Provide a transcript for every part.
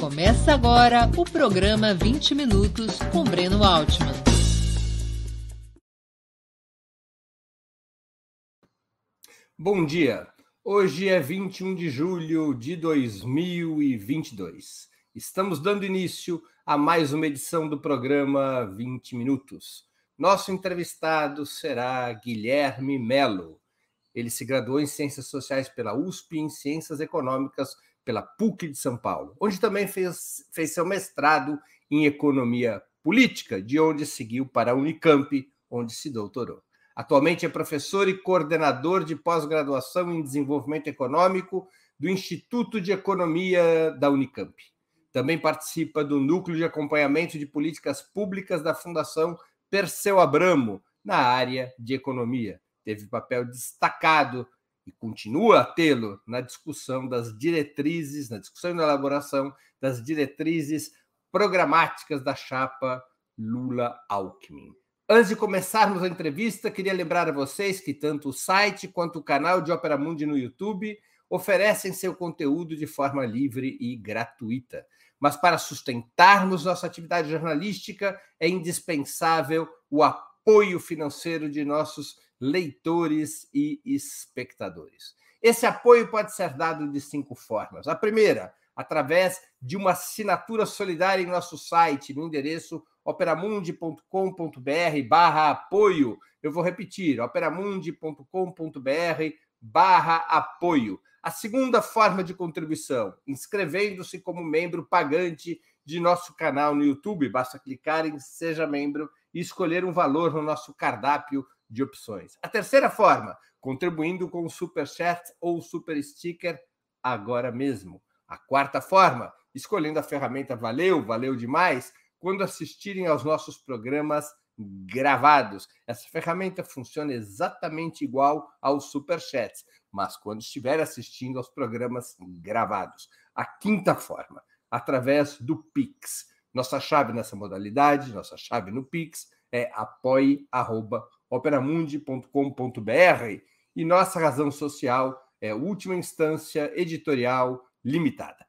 Começa agora o programa 20 Minutos com Breno Altman. Bom dia. Hoje é 21 de julho de 2022. Estamos dando início a mais uma edição do programa 20 Minutos. Nosso entrevistado será Guilherme Melo. Ele se graduou em Ciências Sociais pela USP e em Ciências Econômicas pela PUC de São Paulo, onde também fez, fez seu mestrado em Economia Política, de onde seguiu para a Unicamp, onde se doutorou. Atualmente é professor e coordenador de pós-graduação em Desenvolvimento Econômico do Instituto de Economia da Unicamp. Também participa do Núcleo de Acompanhamento de Políticas Públicas da Fundação Perseu Abramo, na área de economia. Teve papel destacado e continua a tê-lo na discussão das diretrizes, na discussão e na elaboração das diretrizes programáticas da chapa Lula-Alckmin. Antes de começarmos a entrevista, queria lembrar a vocês que tanto o site quanto o canal de Opera Mundi no YouTube oferecem seu conteúdo de forma livre e gratuita. Mas para sustentarmos nossa atividade jornalística, é indispensável o apoio financeiro de nossos leitores e espectadores. Esse apoio pode ser dado de cinco formas. A primeira, através de uma assinatura solidária em nosso site, no endereço operamundi.com.br barra apoio. Eu vou repetir, operamundi.com.br barra apoio. A segunda forma de contribuição, inscrevendo-se como membro pagante de nosso canal no YouTube. Basta clicar em Seja Membro e escolher um valor no nosso cardápio de opções. A terceira forma, contribuindo com o Super Chat ou Super Sticker agora mesmo. A quarta forma, escolhendo a ferramenta Valeu, valeu demais, quando assistirem aos nossos programas gravados. Essa ferramenta funciona exatamente igual aos Super Chats, mas quando estiver assistindo aos programas gravados. A quinta forma, através do Pix. Nossa chave nessa modalidade, nossa chave no Pix é apoie.com operamundi.com.br e nossa razão social é Última Instância Editorial Limitada.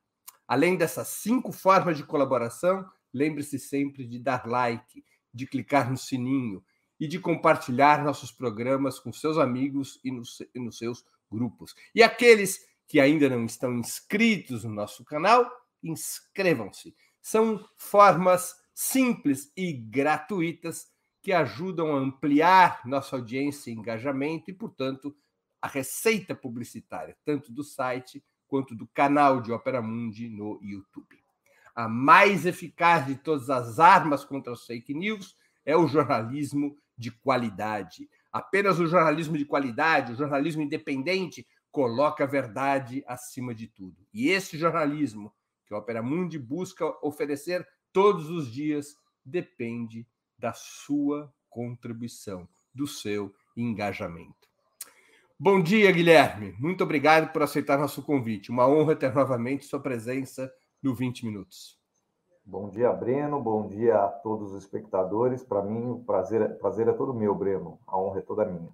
Além dessas cinco formas de colaboração, lembre-se sempre de dar like, de clicar no sininho e de compartilhar nossos programas com seus amigos e nos, e nos seus grupos. E aqueles que ainda não estão inscritos no nosso canal, inscrevam-se. São formas simples e gratuitas que ajudam a ampliar nossa audiência e engajamento e, portanto, a receita publicitária, tanto do site quanto do canal de Opera Mundi no YouTube. A mais eficaz de todas as armas contra as fake news é o jornalismo de qualidade. Apenas o jornalismo de qualidade, o jornalismo independente, coloca a verdade acima de tudo. E esse jornalismo que a Opera Mundi busca oferecer todos os dias depende da sua contribuição, do seu engajamento. Bom dia, Guilherme. Muito obrigado por aceitar nosso convite. Uma honra ter novamente sua presença no 20 Minutos. Bom dia, Breno. Bom dia a todos os espectadores. Para mim, o prazer, prazer é todo meu, Breno. A honra é toda minha.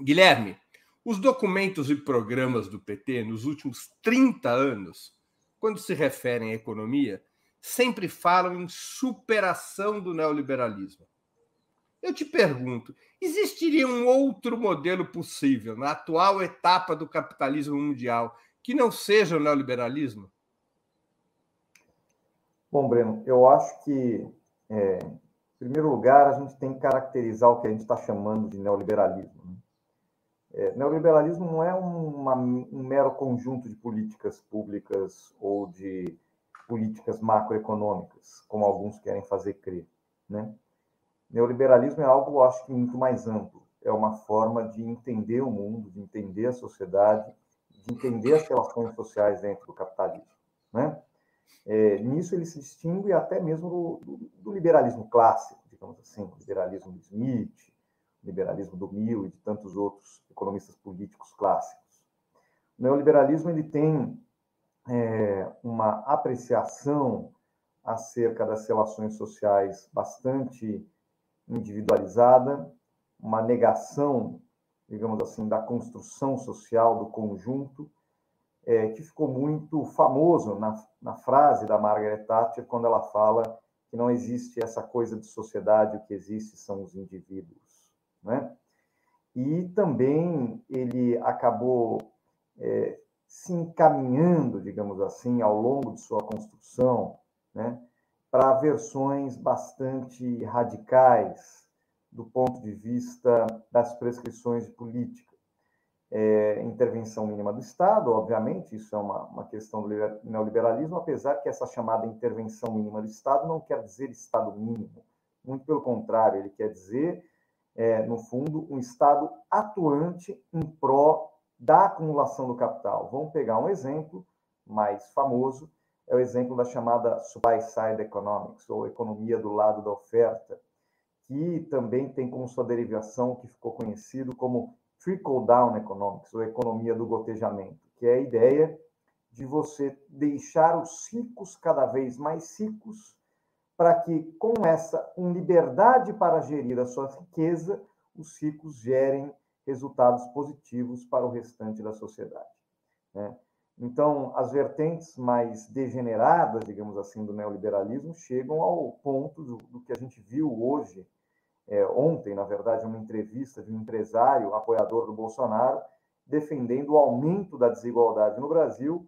Guilherme, os documentos e programas do PT nos últimos 30 anos, quando se referem à economia, sempre falam em superação do neoliberalismo. Eu te pergunto, existiria um outro modelo possível na atual etapa do capitalismo mundial que não seja o neoliberalismo? Bom, Breno, eu acho que, é, em primeiro lugar, a gente tem que caracterizar o que a gente está chamando de neoliberalismo. Né? É, neoliberalismo não é uma, um mero conjunto de políticas públicas ou de políticas macroeconômicas, como alguns querem fazer crer. Né? Neoliberalismo é algo, acho que, muito mais amplo. É uma forma de entender o mundo, de entender a sociedade, de entender as relações sociais dentro do capitalismo. Né? É, nisso ele se distingue até mesmo do, do, do, liberalismo clássico, digamos assim, o liberalismo do Smith, o liberalismo do Mill e de tantos outros economistas políticos clássicos. O neoliberalismo ele tem é, uma apreciação acerca das relações sociais bastante individualizada, uma negação, digamos assim, da construção social do conjunto, é, que ficou muito famoso na, na frase da Margaret Thatcher, quando ela fala que não existe essa coisa de sociedade, o que existe são os indivíduos. Né? E também ele acabou é, se encaminhando, digamos assim, ao longo de sua construção, né, para versões bastante radicais do ponto de vista das prescrições de política. É, intervenção mínima do Estado, obviamente, isso é uma, uma questão do neoliberalismo, apesar que essa chamada intervenção mínima do Estado não quer dizer Estado mínimo, muito pelo contrário, ele quer dizer, é, no fundo, um Estado atuante em pró da acumulação do capital. Vamos pegar um exemplo mais famoso, é o exemplo da chamada supply side economics, ou economia do lado da oferta, resultados positivos para o restante da sociedade. Né? Então, as vertentes mais degeneradas, digamos assim, do neoliberalismo chegam ao ponto do, do que a gente viu hoje, é, ontem, na verdade, uma entrevista de um empresário apoiador do Bolsonaro, defendendo o aumento da desigualdade no Brasil,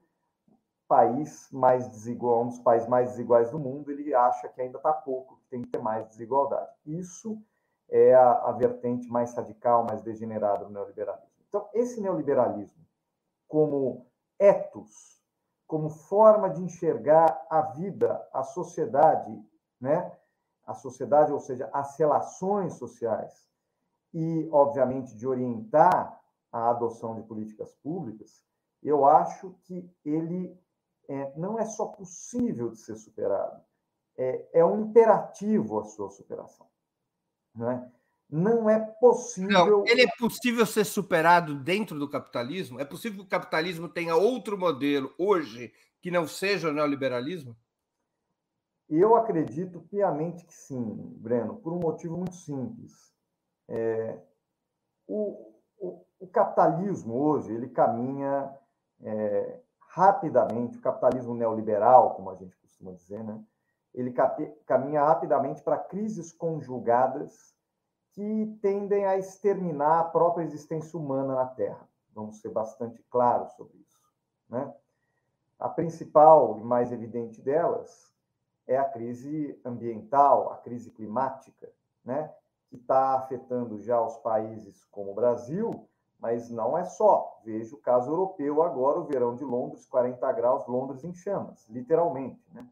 país mais desigual, um dos países mais desiguais do mundo, ele acha que ainda está pouco, que tem que ter mais desigualdade. Isso é a, a vertente mais radical, mais degenerada do neoliberalismo. Então, esse neoliberalismo, como ethos, como forma de enxergar a vida, a sociedade, né? A sociedade, ou seja, as relações sociais, e, obviamente, de orientar a adoção de políticas públicas, eu acho que ele é, não é só possível de ser superado, é, é um imperativo a sua superação. Não é, não é possível. Não, ele é possível ser superado dentro do capitalismo? É possível que o capitalismo tenha outro modelo hoje que não seja o neoliberalismo? Eu acredito piamente que sim, Breno, por um motivo muito simples. É, o, o, o, capitalismo hoje ele caminha é, rapidamente, o capitalismo neoliberal, como a gente costuma dizer, né? Ele caminha rapidamente para crises conjugadas que tendem a exterminar a própria existência humana na Terra. Vamos ser bastante claros sobre isso. Né? A principal e mais evidente delas é a crise ambiental, a crise climática, né? que está afetando já os países como o Brasil, mas não é só. Veja o caso europeu agora, o verão de Londres, 40 graus, Londres em chamas, literalmente. Né?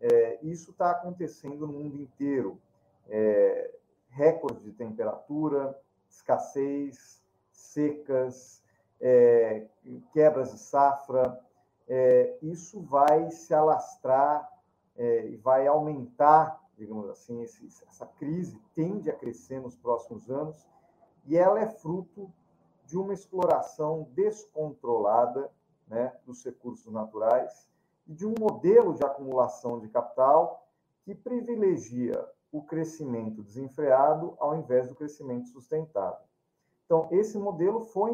É, isso está acontecendo no mundo inteiro. É, recordes de temperatura, escassez, secas, é, quebras de safra. É, isso vai se alastrar é, e vai aumentar, digamos assim, esse, essa crise tende a crescer nos próximos anos e ela é fruto de uma exploração descontrolada né, dos recursos naturais de um modelo de acumulação de capital que privilegia o crescimento desenfreado ao invés do crescimento sustentável. Então, esse modelo foi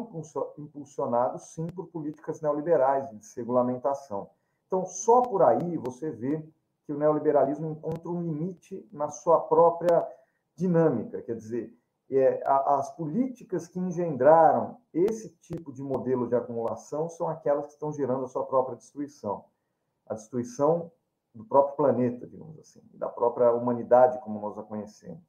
impulsionado, sim, por políticas neoliberais de desregulamentação. Então, só por aí você vê que o neoliberalismo encontra um limite na sua própria dinâmica, quer dizer, é, as políticas que engendraram esse tipo de modelo de acumulação são aquelas que estão gerando a sua própria destruição. A destruição do próprio planeta, digamos assim, da própria humanidade como nós a conhecemos.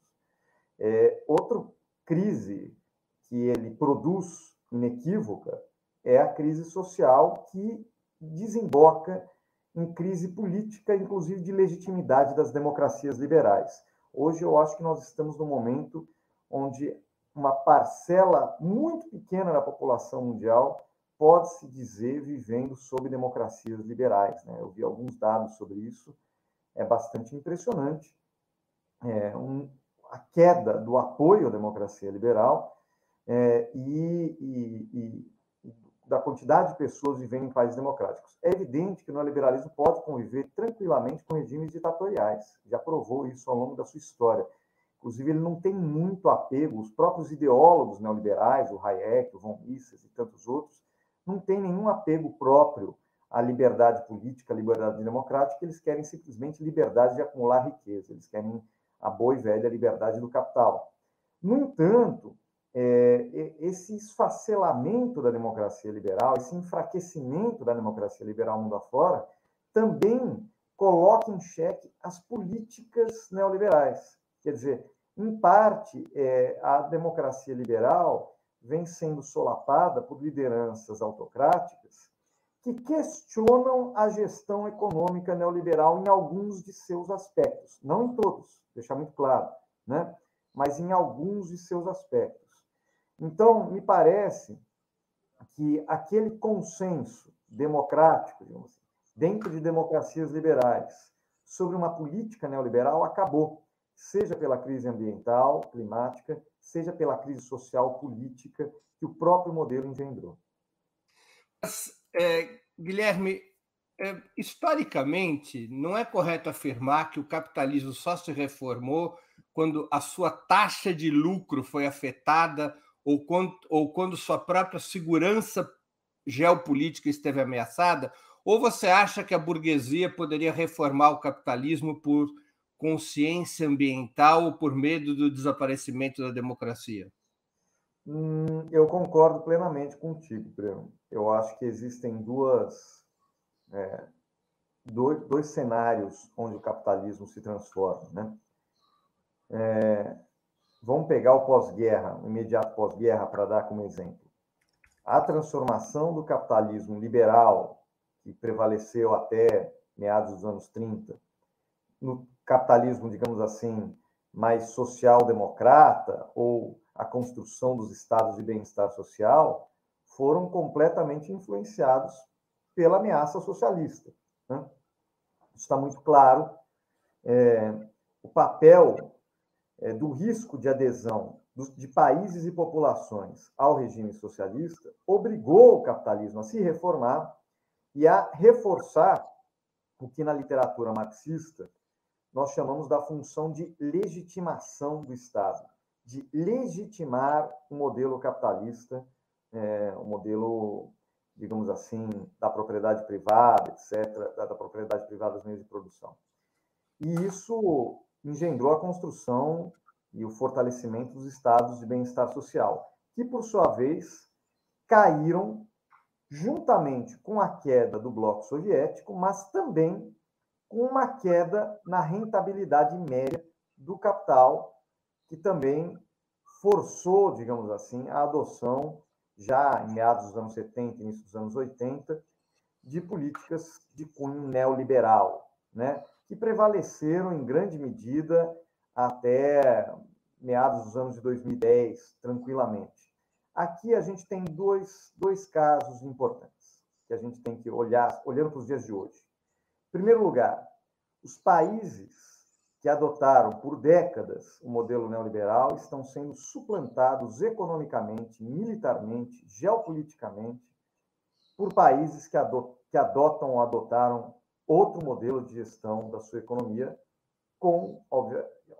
É, outra crise que ele produz inequívoca é a crise social que desemboca em crise política, inclusive de legitimidade das democracias liberais. Hoje eu acho que nós estamos no momento onde uma parcela muito pequena da população mundial pode-se dizer vivendo sob democracias liberais. Né? Eu vi alguns dados sobre isso, é bastante impressionante. É um, a queda do apoio à democracia liberal é, e, e, e, da quantidade de pessoas vivendo em países democráticos. É evidente que o neoliberalismo pode conviver tranquilamente com regimes ditatoriais, já provou isso ao longo da sua história. Inclusive, ele não tem muito apego, os próprios ideólogos neoliberais, o Hayek, o von Mises e tantos outros, não têm nenhum apego próprio à liberdade política, à liberdade democrática, eles querem simplesmente liberdade de acumular riqueza, eles querem a boa e velha liberdade do capital. No entanto, é, esse esfacelamento da democracia liberal, esse enfraquecimento da democracia liberal mundo afora, também coloca em xeque as políticas neoliberais. Quer dizer, em parte, é, a democracia liberal vem sendo solapada por lideranças autocráticas que questionam a gestão econômica neoliberal em alguns de seus aspectos, não em todos, deixar muito claro, né? mas em alguns de seus aspectos. Então, me parece que aquele consenso democrático, digamos assim, dentro de democracias liberais, sobre uma política neoliberal acabou, seja pela crise ambiental, climática, seja pela crise social, política que o próprio modelo engendrou. Mas, é, Guilherme, é, historicamente, não é correto afirmar que o capitalismo só se reformou quando a sua taxa de lucro foi afetada ou quando, ou quando sua própria segurança geopolítica esteve ameaçada? Ou você acha que a burguesia poderia reformar o capitalismo por consciência ambiental por medo do desaparecimento da democracia? Hum, eu concordo plenamente contigo, Breno. Eu acho que existem duas, é, dois, dois cenários onde o capitalismo se transforma. Né? É, Vamos pegar o pós-guerra, o imediato pós-guerra, para dar como exemplo. A transformação do capitalismo liberal, que prevaleceu até meados dos anos 30, no capitalismo, digamos assim, mais social-democrata, ou a construção dos estados de bem-estar social, foram completamente influenciados pela ameaça socialista. Né? Está muito claro. É, o papel é, do risco de adesão de países e populações ao regime socialista obrigou o capitalismo a se reformar e a reforçar o que na literatura marxista nós chamamos da função de legitimação do Estado, de legitimar o modelo capitalista, é, o modelo, digamos assim, da propriedade privada, etc., da, da propriedade privada dos meios de produção. E isso engendrou a construção e o fortalecimento dos estados de bem-estar social, que, por sua vez, caíram juntamente com a queda do bloco soviético, mas também uma queda na rentabilidade média do capital, que também forçou, digamos assim, a adoção, já em meados dos anos 70, início dos anos 80, de políticas de cunho neoliberal, né? que prevaleceram em grande medida até meados dos anos de 2010, tranquilamente. Aqui a gente tem dois, dois casos importantes que a gente tem que olhar, olhando para os dias de hoje. Primeiro lugar, os países que adotaram por décadas o modelo neoliberal estão sendo suplantados economicamente, militarmente, geopoliticamente, por países que, adotam ou adotaram outro modelo de gestão da sua economia, com,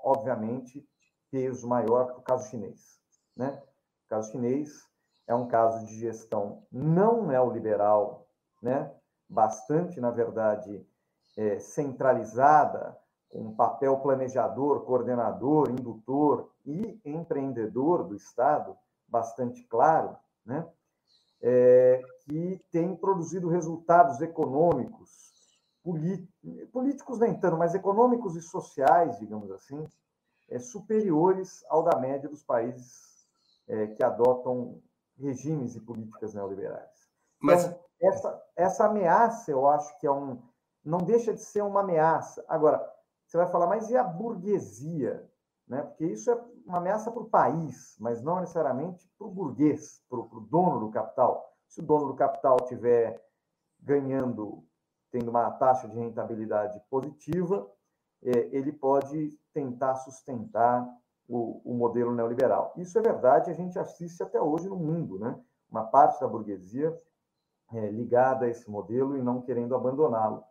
obviamente, peso maior para o caso chinês. Né? O caso chinês é um caso de gestão não neoliberal, né? bastante, na verdade, é, centralizada, com um papel planejador, coordenador, indutor e empreendedor do Estado bastante claro, né? É, que tem produzido resultados econômicos políticos nem tanto, mas econômicos e sociais, digamos assim, é, superiores ao da média dos países é, que adotam regimes e políticas neoliberais. Mas então, essa, essa ameaça, eu acho que é um, não deixa de ser uma ameaça. Agora, você vai falar, mas e a burguesia? Né? Porque isso é uma ameaça para o país, mas não necessariamente para o burguês, para o dono do capital. Se o dono do capital estiver ganhando tendo uma taxa de rentabilidade positiva, é, ele pode tentar sustentar o, o, modelo neoliberal. Isso é verdade, a gente assiste até hoje no mundo, né? Uma parte da burguesia é, ligada a esse modelo e não querendo abandoná-lo.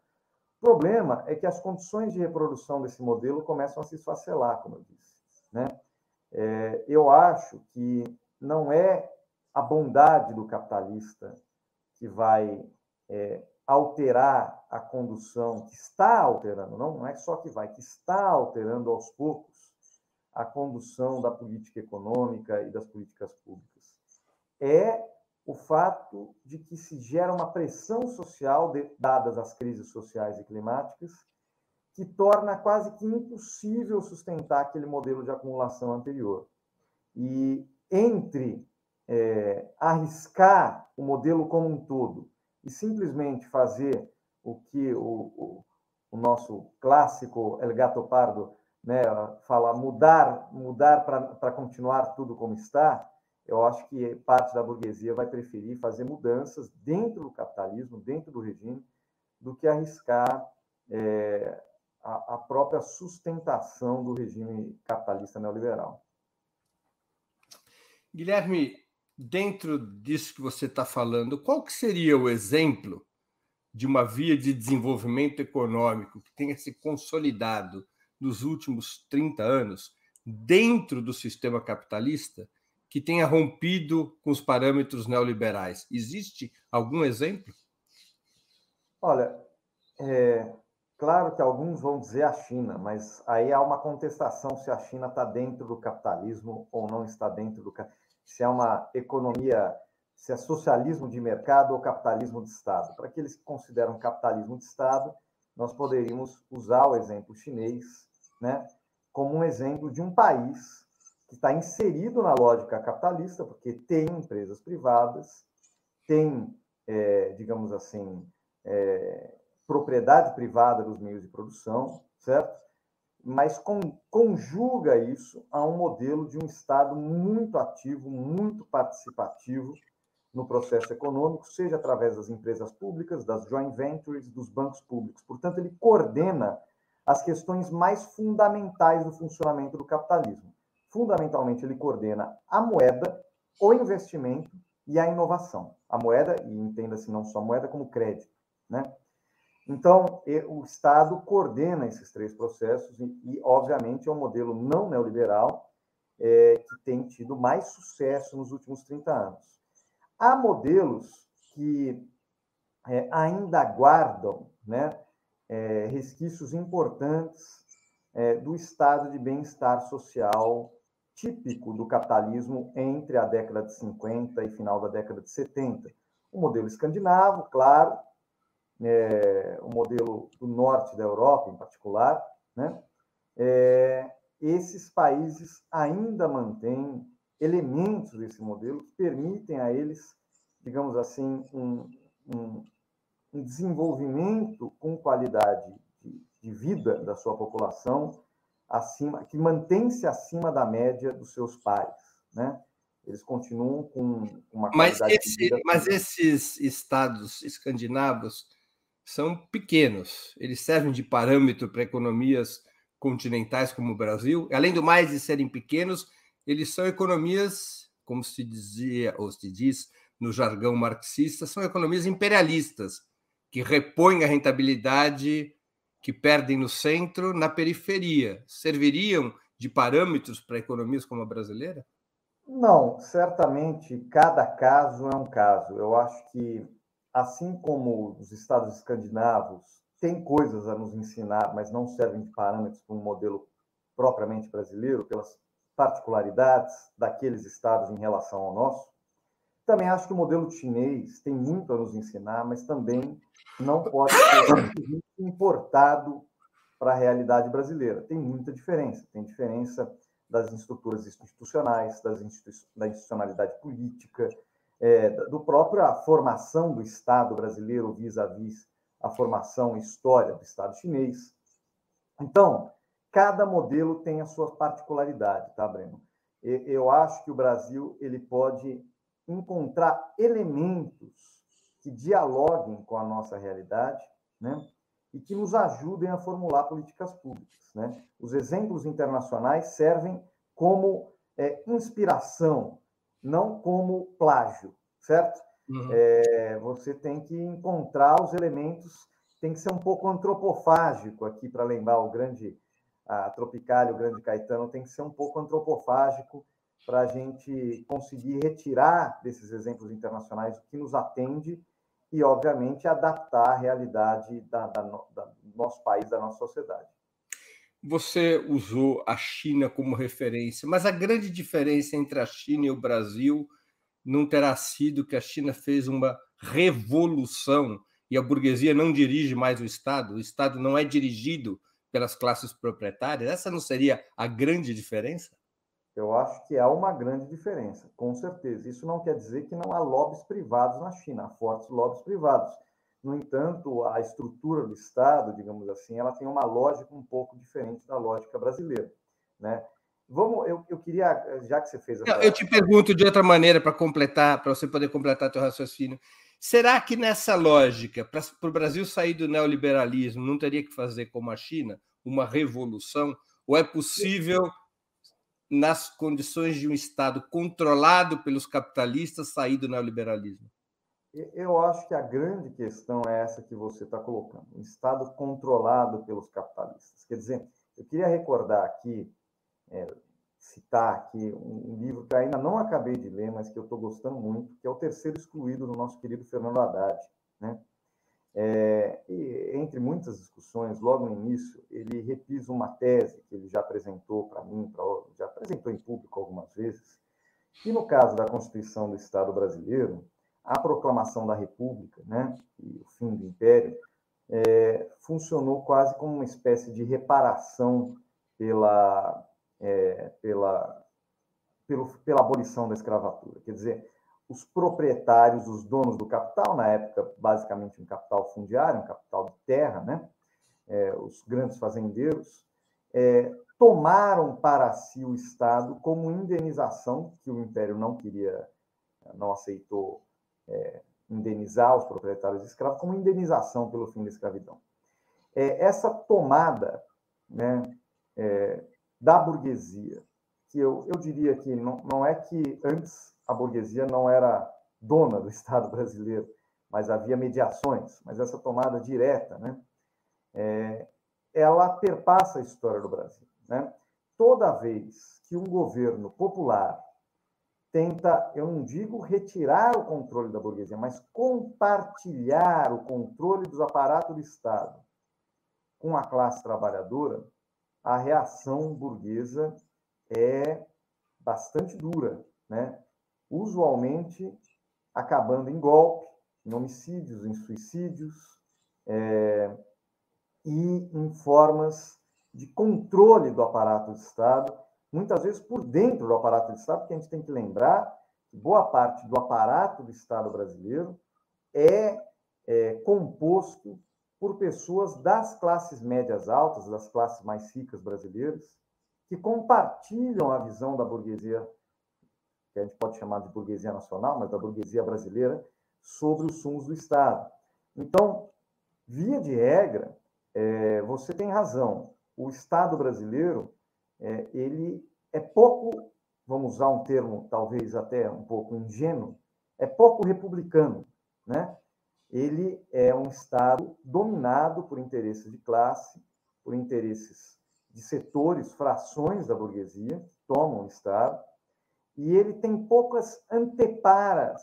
O problema é que as condições de reprodução desse modelo começam a se esfacelar, como eu disse. Né? É, eu acho que não é a bondade do capitalista que vai é, alterar a condução, que está alterando, não, não é só que vai, que está alterando aos poucos a condução da política econômica e das políticas públicas. É o fato de que se gera uma pressão social, de, dadas as crises sociais e climáticas, que torna quase que impossível sustentar aquele modelo de acumulação anterior. E entre é, arriscar o modelo como um todo e simplesmente fazer o que o, o, o nosso clássico El Gato Pardo né, fala, mudar, mudar para continuar tudo como está, eu acho que parte da burguesia vai preferir fazer mudanças dentro do capitalismo, dentro do regime, do que arriscar é, a, a, própria sustentação do regime capitalista neoliberal. Guilherme, dentro disso que você está falando, qual que seria o exemplo de uma via de desenvolvimento econômico que tenha se consolidado nos últimos 30 anos dentro do sistema capitalista que tenha rompido com os parâmetros neoliberais? Existe algum exemplo? Olha, é, claro que alguns vão dizer a China, mas aí há uma contestação se a China está dentro do capitalismo ou não está dentro do se é uma economia, se é socialismo de mercado ou capitalismo de Estado. Para aqueles que consideram capitalismo de Estado, nós poderíamos usar o exemplo chinês, né, como um exemplo de um país que está inserido na lógica capitalista, porque tem empresas privadas, tem, é, digamos assim, é, propriedade privada dos meios de produção, certo? Mas com, conjuga isso a um modelo de um Estado muito ativo, muito participativo no processo econômico, seja através das empresas públicas, das joint ventures, dos bancos públicos. Portanto, ele coordena as questões mais fundamentais do funcionamento do capitalismo fundamentalmente, ele coordena a moeda, o investimento e a inovação. A moeda, e entenda-se não só a moeda, como crédito. Né? Então, o Estado coordena esses três processos e, e obviamente, é um modelo não neoliberal é, que tem tido mais sucesso nos últimos 30 anos. Há modelos que é, ainda guardam né, é, resquícios importantes é, do estado de bem-estar social típico do capitalismo entre a década de 50 e final da década de 70. O modelo escandinavo, claro, é, o modelo do norte da Europa, em particular, né? É, esses países ainda mantêm elementos desse modelo que permitem a eles, digamos assim, um, um, um desenvolvimento com qualidade de, de vida da sua população acima, que mantém-se acima da média dos seus pares, né? Eles continuam com uma mas esse, mas esses estados escandinavos são pequenos. Eles servem de parâmetro para economias continentais como o Brasil. Além do mais de serem pequenos, eles são economias, como se dizia ou se diz no jargão marxista, são economias imperialistas que repõem a rentabilidade que perdem no centro, na periferia, serviriam de parâmetros para economias como a brasileira? Não, certamente cada caso é um caso. Eu acho que, assim como os estados escandinavos têm coisas a nos ensinar, mas não servem de parâmetros para um modelo propriamente brasileiro, pelas particularidades daqueles estados em relação ao nosso, também acho que o modelo chinês tem muito a nos ensinar, mas também não pode ser importado para a realidade brasileira. Tem muita diferença. Tem diferença das estruturas institucionais, das institu da institucionalidade política, é, do própria formação do Estado brasileiro vis-à-vis -vis a formação e história do Estado chinês. Então, cada modelo tem a sua particularidade, tá, Breno? Eu acho que o Brasil ele pode encontrar elementos que dialoguem com a nossa realidade, né? E que nos ajudem a formular políticas públicas, né? Os exemplos internacionais servem como é, inspiração, não como plágio, certo? Uhum. É, você tem que encontrar os elementos, tem que ser um pouco antropofágico aqui para lembrar o grande a Tropicália, o grande Caetano, tem que ser um pouco antropofágico para a gente conseguir retirar desses exemplos internacionais o que nos atende e, obviamente, adaptar a realidade da, da, da, do nosso país, da nossa sociedade. Você usou a China como referência, mas a grande diferença entre a China e o Brasil não terá sido que a China fez uma revolução e a burguesia não dirige mais o Estado, o Estado não é dirigido pelas classes proprietárias? Essa não seria a grande diferença? Eu acho que há uma grande diferença, com certeza. Isso não quer dizer que não há lobbies privados na China, há fortes lobbies privados. No entanto, a estrutura do Estado, digamos assim, ela tem uma lógica um pouco diferente da lógica brasileira, né? Vamos, eu, eu queria, já que você fez essa... Eu te pergunto de outra maneira para completar, para você poder completar teu raciocínio. Será que nessa lógica, para o Brasil sair do neoliberalismo, não teria que fazer como a China, uma revolução? Ou é possível nas condições de um Estado controlado pelos capitalistas, sair do neoliberalismo? Eu acho que a grande questão é essa que você está colocando: um Estado controlado pelos capitalistas. Quer dizer, eu queria recordar aqui, é, citar aqui um, um, livro que ainda não acabei de ler, mas que eu estou gostando muito, que é o Terceiro Excluído do nosso querido Fernando Haddad. Né? É, entre muitas discussões, logo no início, ele repisa uma tese que ele já apresentou para mim, pra, já apresentou em público algumas vezes, que no caso da Constituição do Estado brasileiro, a proclamação da República né, e o fim do Império é, funcionou quase como uma espécie de reparação pela, é, pela, pelo, pela abolição da escravatura. Quer dizer, os proprietários, os donos do capital, na época, basicamente um capital fundiário, um capital de terra, né? É, os grandes fazendeiros, é, tomaram para si o Estado como indenização, que o Império não queria, não aceitou é, indenizar os proprietários escravos, como indenização pelo fim da escravidão. É, essa tomada né, é, da burguesia, que eu, eu diria que não, não é que antes a burguesia não era dona do Estado brasileiro, mas havia mediações, mas essa tomada direta, né, é, ela perpassa a história do Brasil. Né? Toda vez que um governo popular tenta, eu não digo retirar o controle da burguesia, mas compartilhar o controle dos aparatos do Estado com a classe trabalhadora, a reação burguesa é bastante dura, né? Usualmente acabando em golpe, em homicídios, em suicídios é, e em formas de controle do aparato do Estado, muitas vezes por dentro do aparato do Estado, porque a gente tem que lembrar que boa parte do aparato do Estado brasileiro é, é composto por pessoas das classes médias altas, das classes mais ricas brasileiras, que compartilham a visão da burguesia que a gente pode chamar de burguesia nacional, mas da burguesia brasileira, sobre os sumos do Estado. Então, via de regra, é, você tem razão. O Estado brasileiro, é, ele é pouco, vamos usar um termo talvez até um pouco ingênuo, é pouco republicano, né? Ele é um Estado dominado por interesses de classe, por interesses de setores, frações da burguesia, tomam o Estado, e ele tem poucas anteparas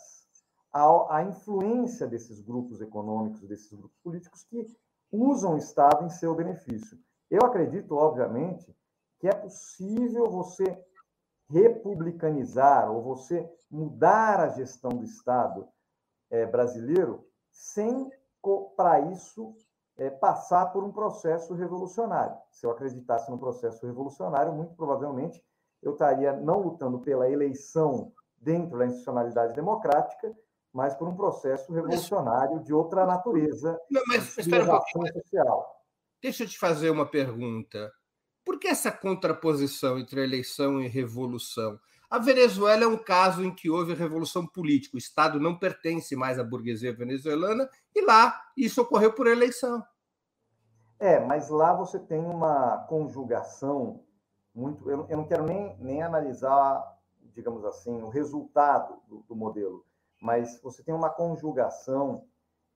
à, à influência desses grupos econômicos, desses grupos políticos que usam o Estado em seu benefício. Eu acredito, obviamente, que é possível você republicanizar ou você mudar a gestão do Estado é, brasileiro sem, para isso, é, passar por um processo revolucionário. Se eu acreditasse no processo revolucionário, muito provavelmente eu estaria não lutando pela eleição dentro da institucionalidade democrática, mas por um processo revolucionário de outra natureza, mas, inovação um social. Deixa eu te fazer uma pergunta. Por que essa contraposição entre eleição e revolução? A Venezuela é um caso em que houve revolução política. O Estado não pertence mais à burguesia venezuelana e lá isso ocorreu por eleição. É, mas lá você tem uma conjugação muito. Eu, eu não quero nem, nem analisar, digamos assim, o resultado do, do modelo, mas você tem uma conjugação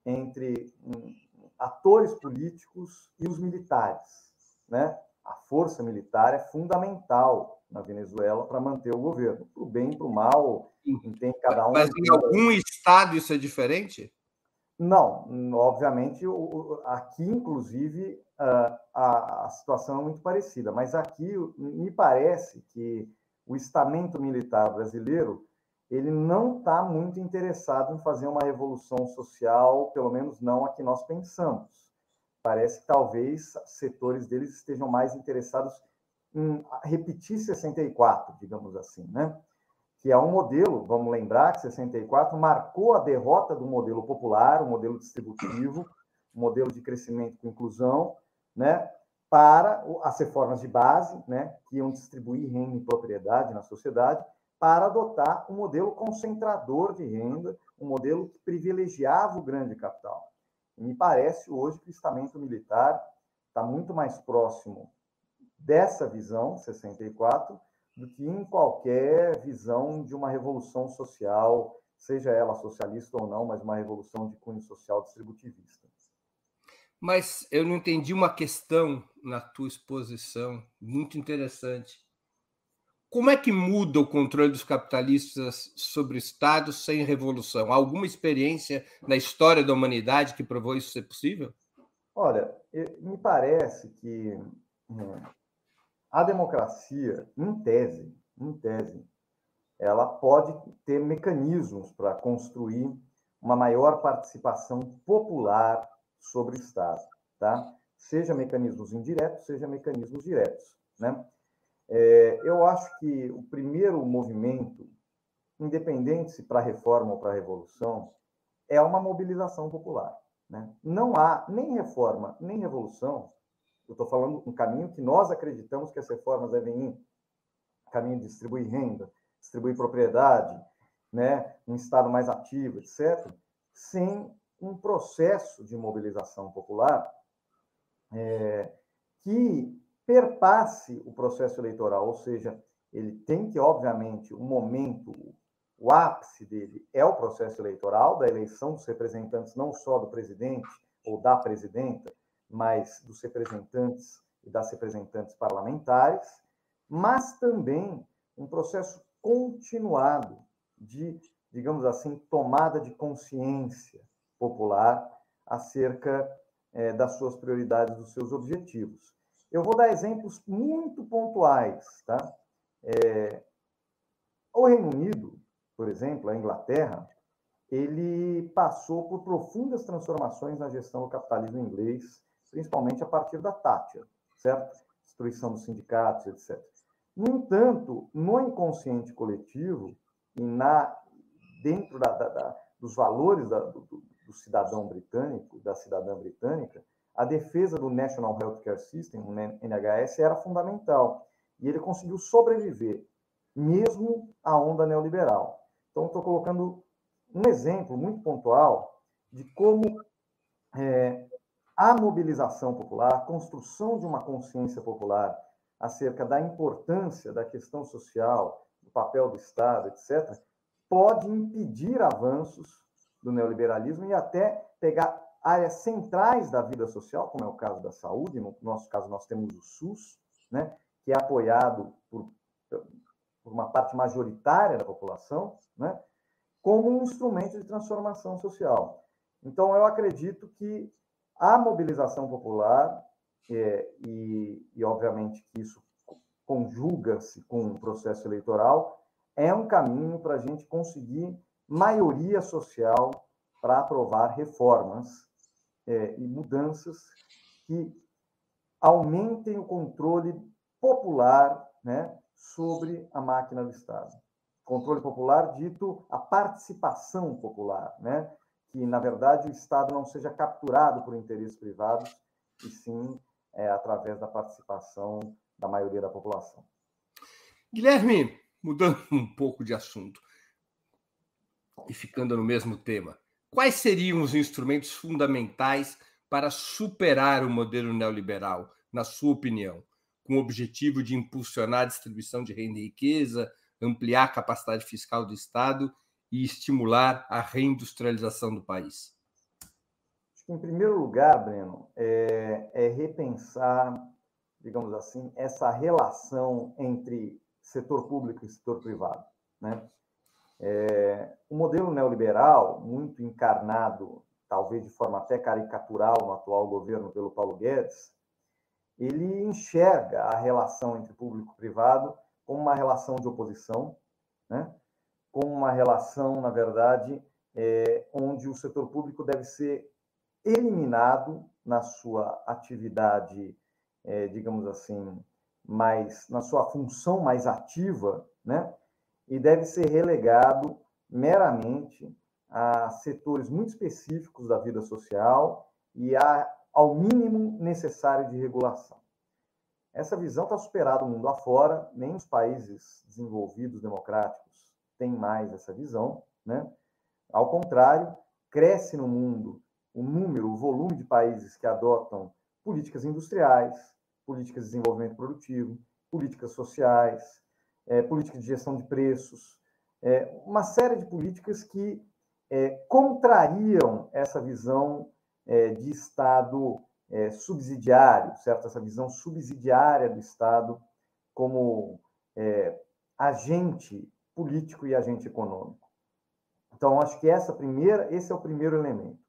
entre um, atores políticos e os militares, né? A força militar é fundamental na Venezuela para manter o governo, para o bem e para o mal, tem cada um. Mas em algum estado isso é diferente? Não, obviamente, aqui, inclusive, a, a situação é muito parecida, mas aqui me parece que o estamento militar brasileiro ele não está muito interessado em fazer uma revolução social, pelo menos não a que nós pensamos. Parece que talvez setores deles estejam mais interessados em repetir 64, digamos assim, né? que é um modelo, vamos lembrar que 64 marcou a derrota do modelo popular, o modelo distributivo, o modelo de crescimento com inclusão, né, para as reformas de base, né, que iam distribuir renda e propriedade na sociedade, para adotar um modelo concentrador de renda, um modelo que privilegiava o grande capital. E me parece hoje que o estamento militar está muito mais próximo dessa visão, 64, do que em qualquer visão de uma revolução social, seja ela socialista ou não, mas uma revolução de cunho social distributivista. Mas eu não entendi uma questão na tua exposição muito interessante. Como é que muda o controle dos capitalistas sobre o Estado sem revolução? Há alguma experiência na história da humanidade que provou isso ser possível? Olha, me parece que hum, a democracia, em tese, em tese, ela pode ter mecanismos para construir uma maior participação popular sobre o Estado, tá? Seja mecanismos indiretos, seja mecanismos diretos, né? É, eu acho que o primeiro movimento, independente se para reforma ou para revolução, é uma mobilização popular. Né? Não há nem reforma nem revolução eu estou falando um caminho que nós acreditamos que as reformas devem ir, caminho de distribuir renda, distribuir propriedade, né, um Estado mais ativo, etc., sem um processo de mobilização popular é, que perpasse o processo eleitoral, ou seja, ele tem que, obviamente, o um momento, o ápice dele é o processo eleitoral, da eleição dos representantes, não só do presidente ou da presidenta, mas dos representantes e das representantes parlamentares, mas também um processo continuado de, digamos assim, tomada de consciência popular acerca é, das suas prioridades, dos seus objetivos. Eu vou dar exemplos muito pontuais, tá? É, o Reino Unido, por exemplo, a Inglaterra, ele passou por profundas transformações na gestão do capitalismo inglês principalmente a partir da Thatcher, certo? Destruição dos sindicatos, etc. No entanto, no inconsciente coletivo e na dentro da, da, da, dos valores do, do, cidadão britânico, da cidadã britânica, a defesa do National Healthcare System, o NHS, era fundamental. E ele conseguiu sobreviver, mesmo à onda neoliberal. Então, estou colocando um exemplo muito pontual de como é, a mobilização popular, a construção de uma consciência popular acerca da importância da questão social, do papel do Estado, etc., pode impedir avanços do neoliberalismo e até pegar áreas centrais da vida social, como é o caso da saúde, no nosso caso nós temos o SUS, né, que é apoiado por, por uma parte majoritária da população, né, como um instrumento de transformação social. Então, eu acredito que a mobilização popular, é, e, e obviamente que isso conjuga-se com o processo eleitoral, é um caminho para a gente conseguir maioria social para aprovar reformas é, e mudanças que aumentem o controle popular né, sobre a máquina do Estado. Controle popular dito a participação popular, né? que, na verdade, o Estado não seja capturado por interesses privados, e sim é, através da participação da maioria da população. Guilherme, mudando um pouco de assunto e ficando no mesmo tema, quais seriam os instrumentos fundamentais para superar o modelo neoliberal, na sua opinião, com o objetivo de impulsionar a distribuição de renda e riqueza, ampliar a capacidade fiscal do Estado e estimular a reindustrialização do país? Em primeiro lugar, Breno, é, é repensar, digamos assim, essa relação entre setor público e setor privado. Né? É, o modelo neoliberal, muito encarnado talvez de forma até caricatural no atual governo pelo Paulo Guedes, ele enxerga a relação entre público e privado como uma relação de oposição, né? como uma relação, na verdade, é, onde o setor público deve ser eliminado na sua atividade, é, digamos assim, mais na sua função mais ativa, né? E deve ser relegado meramente a setores muito específicos da vida social e a, ao mínimo necessário de regulação. Essa visão está superada o mundo afora, nem os países desenvolvidos democráticos têm mais essa visão, né? Ao contrário, cresce no mundo o número, o volume de países que adotam políticas industriais, políticas de desenvolvimento produtivo, políticas sociais, é, políticas de gestão de preços, é, uma série de políticas que é, contrariam essa visão é, de Estado é, subsidiário, certo? Essa visão subsidiária do Estado como agente político e agente econômico. Então, acho que essa primeira, esse é o primeiro elemento.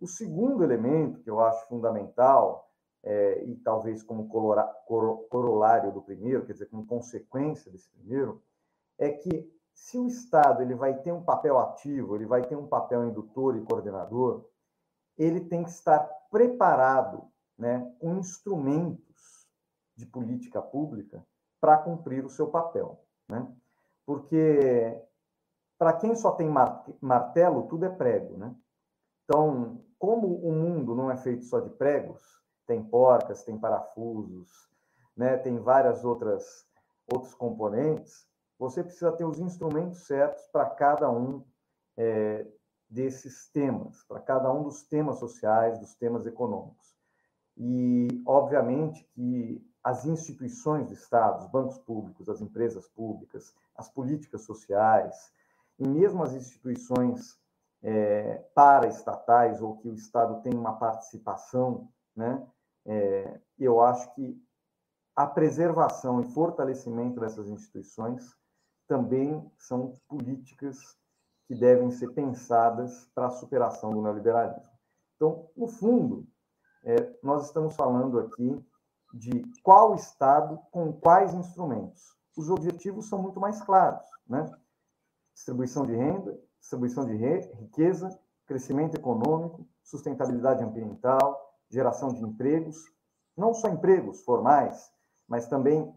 O segundo elemento que eu acho fundamental, é, e talvez como corolário do primeiro, quer dizer, como consequência desse primeiro, é que se o Estado ele vai ter um papel ativo, ele vai ter um papel indutor e coordenador, ele tem que estar preparado né, com instrumentos de política pública para cumprir o seu papel. Né? Porque, para quem só tem martelo, tudo é prego. Né? Então, como o mundo não é feito só de pregos, tem porcas, tem parafusos, né, tem várias outras outros componentes, você precisa ter os instrumentos certos para cada um é, desses temas, para cada um dos temas sociais, dos temas econômicos. E, obviamente, que as instituições do Estado, os bancos públicos, as empresas públicas, as políticas sociais, e mesmo as instituições é, paraestatais ou que o Estado tem uma participação, né? É, eu acho que a preservação e fortalecimento dessas instituições também são políticas que devem ser pensadas para a superação do neoliberalismo. Então, no fundo, é, nós estamos falando aqui de qual Estado com quais instrumentos. Os objetivos são muito mais claros, né? Distribuição de renda, distribuição de riqueza, crescimento econômico, sustentabilidade ambiental, geração de empregos, não só empregos formais, mas também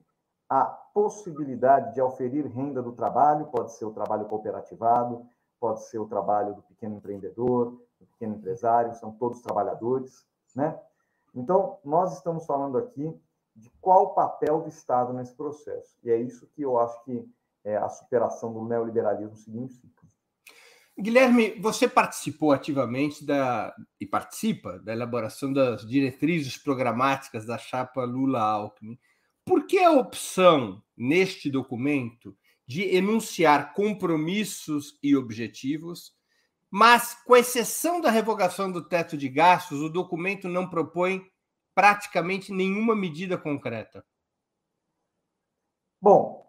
a possibilidade de oferir renda do trabalho, pode ser o trabalho cooperativado, pode ser o trabalho do pequeno empreendedor, do pequeno empresário, são todos trabalhadores, né? Então, nós estamos falando aqui de qual o papel do Estado nesse processo. E é isso que eu acho que é, a superação do neoliberalismo significa. Guilherme, você participou ativamente da e participa da elaboração das diretrizes programáticas da chapa Lula-Alckmin. Por que a opção neste documento de enunciar compromissos e objetivos, mas, com exceção da revogação do teto de gastos, o documento não propõe praticamente nenhuma medida concreta? Bom,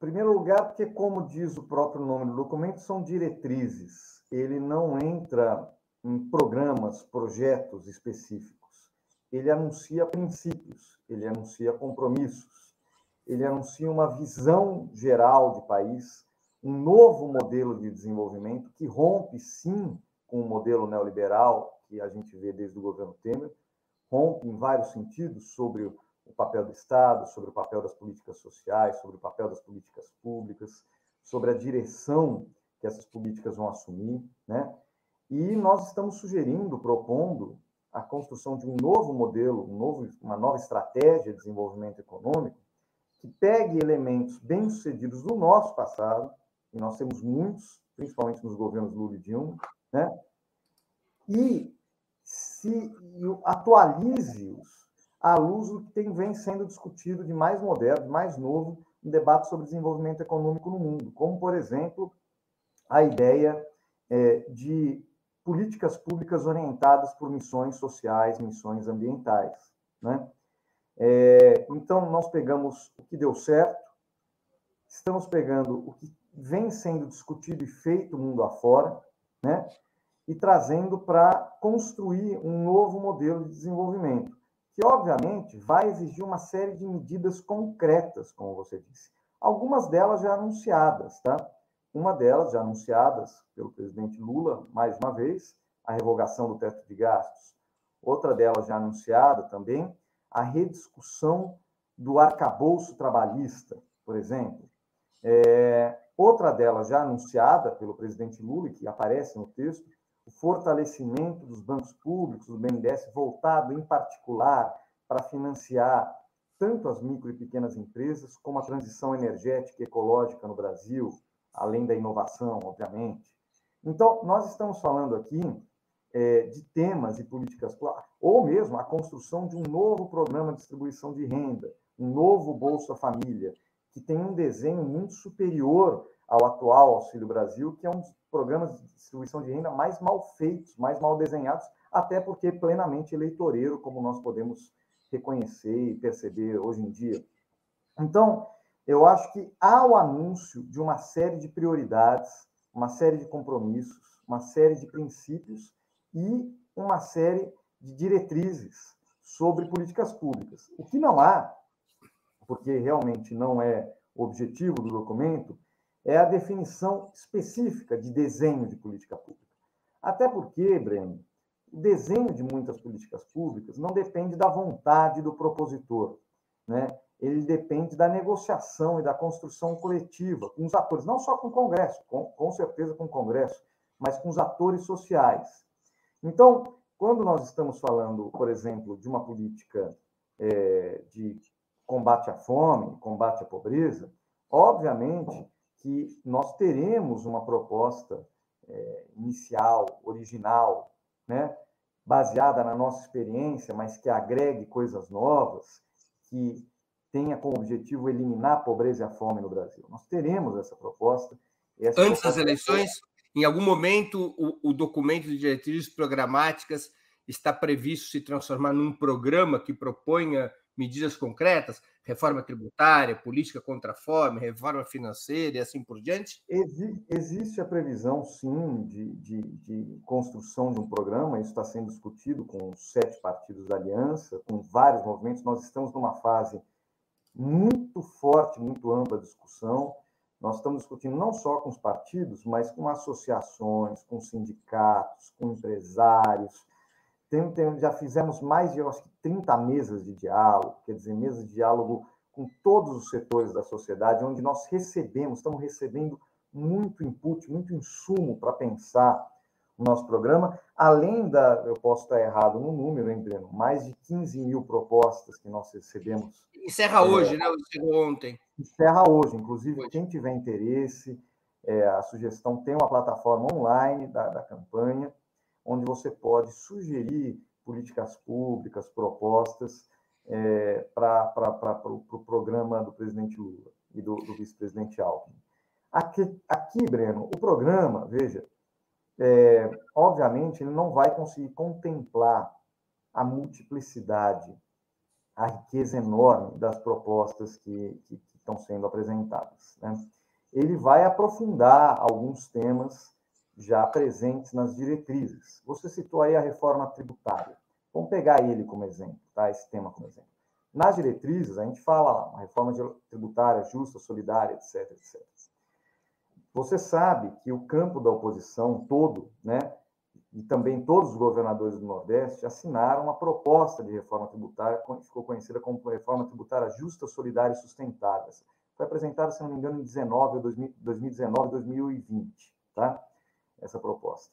primeiro lugar, porque, como diz o próprio nome do documento, são diretrizes. Ele não entra em programas, projetos específicos. Ele anuncia princípios, ele anuncia compromissos, ele anuncia uma visão geral de país, um novo modelo de desenvolvimento que rompe, sim, com o modelo neoliberal que a gente vê desde o governo Temer, rompe em vários sentidos sobre o papel do Estado, sobre o papel das políticas sociais, sobre o papel das políticas públicas, sobre a direção que essas políticas vão assumir, né? E nós estamos sugerindo, propondo a construção de um novo modelo, um novo, uma nova estratégia de desenvolvimento econômico que pegue elementos bem-sucedidos do nosso passado, e nós temos muitos, principalmente nos governos Lula e Dilma, né? E se atualize-os à luz do que tem, vem sendo discutido de mais moderno, de mais novo, em debate sobre desenvolvimento econômico no mundo, como, por exemplo, a ideia é, de políticas públicas orientadas por missões sociais, missões ambientais. Né? É, então, nós pegamos o que deu certo, estamos pegando o que vem sendo discutido e feito mundo afora, né? e trazendo para construir um novo modelo de desenvolvimento, que obviamente vai exigir uma série de medidas concretas, como você disse. Algumas delas já anunciadas, tá? Uma delas já anunciadas pelo presidente Lula, mais uma vez, a revogação do teto de gastos. Outra delas já anunciada também, a rediscussão do arcabouço trabalhista, por exemplo. É, outra delas já anunciada pelo presidente Lula, que aparece no texto, o fortalecimento dos bancos públicos, do BNDES, voltado em particular para financiar tanto as micro e pequenas empresas, como a transição energética e ecológica no Brasil, além da inovação, obviamente. Então, nós estamos falando aqui é, de temas e políticas, ou mesmo a construção de um novo programa de distribuição de renda, um novo Bolsa Família, que tem um desenho muito superior ao atual Auxílio Brasil, que é um dos programas de distribuição de renda mais mal feitos, mais mal desenhados, até porque plenamente eleitoreiro, como nós podemos reconhecer e perceber hoje em dia. Então, eu acho que há o anúncio de uma série de prioridades, uma série de compromissos, uma série de princípios e uma série de diretrizes sobre políticas públicas. O que não há, porque realmente não é o objetivo do documento, é a definição específica de desenho de política pública. Até porque, Breno, o desenho de muitas políticas públicas não depende da vontade do propositor, né? Ele depende da negociação e da construção coletiva com os atores, não só com o Congresso, com, com certeza com o Congresso, mas com os atores sociais. Então, quando nós estamos falando, por exemplo, de uma política é, de combate à fome, combate à pobreza, obviamente que nós teremos uma proposta é, inicial, original, né, baseada na nossa experiência, mas que agregue coisas novas, que tenha como objetivo eliminar a pobreza e a fome no Brasil. Nós teremos essa proposta. Essa Antes proposta das eleições, em algum momento, o, o documento de diretrizes programáticas está previsto se transformar num programa que proponha medidas concretas? Reforma tributária, política contra a fome, reforma financeira e assim por diante? existe a previsão, sim, de, de, de, construção de um programa, isso está sendo discutido com sete partidos da aliança, com vários movimentos. Nós estamos numa fase muito forte, muito ampla discussão. Nós estamos discutindo não só com os partidos, mas com associações, com sindicatos, com empresários, tem, tem, já fizemos mais de, acho que, 30 mesas de diálogo, quer dizer, mesas de diálogo com todos os setores da sociedade, onde nós recebemos, estamos recebendo muito input, muito insumo para pensar o nosso programa, além da, eu posso estar errado no número, hein, Breno, mais de 15 mil propostas que nós recebemos. Encerra é, hoje, né? Encerrou ontem. Encerra hoje, inclusive, hoje. quem tiver interesse, é, a sugestão tem uma plataforma online da, da campanha, onde você pode sugerir políticas públicas, propostas é, para o pro programa do presidente Lula e do, do vice-presidente Alckmin. Aqui, aqui, Breno, o programa, veja, é, obviamente, ele não vai conseguir contemplar a multiplicidade, a riqueza enorme das propostas que, que, que estão sendo apresentadas. Né? Ele vai aprofundar alguns temas já presentes nas diretrizes. Você citou aí a reforma tributária. Vamos pegar ele como exemplo, tá? Esse tema como exemplo. Nas diretrizes, a gente fala lá, uma reforma tributária justa, solidária, etc, etc. Você sabe que o campo da oposição todo, né, e também todos os governadores do Nordeste assinaram uma proposta de reforma tributária, que ficou conhecida como reforma tributária justa, solidária e sustentável. Foi apresentada, se não me engano, em 19, 2019 2020, tá? Essa proposta.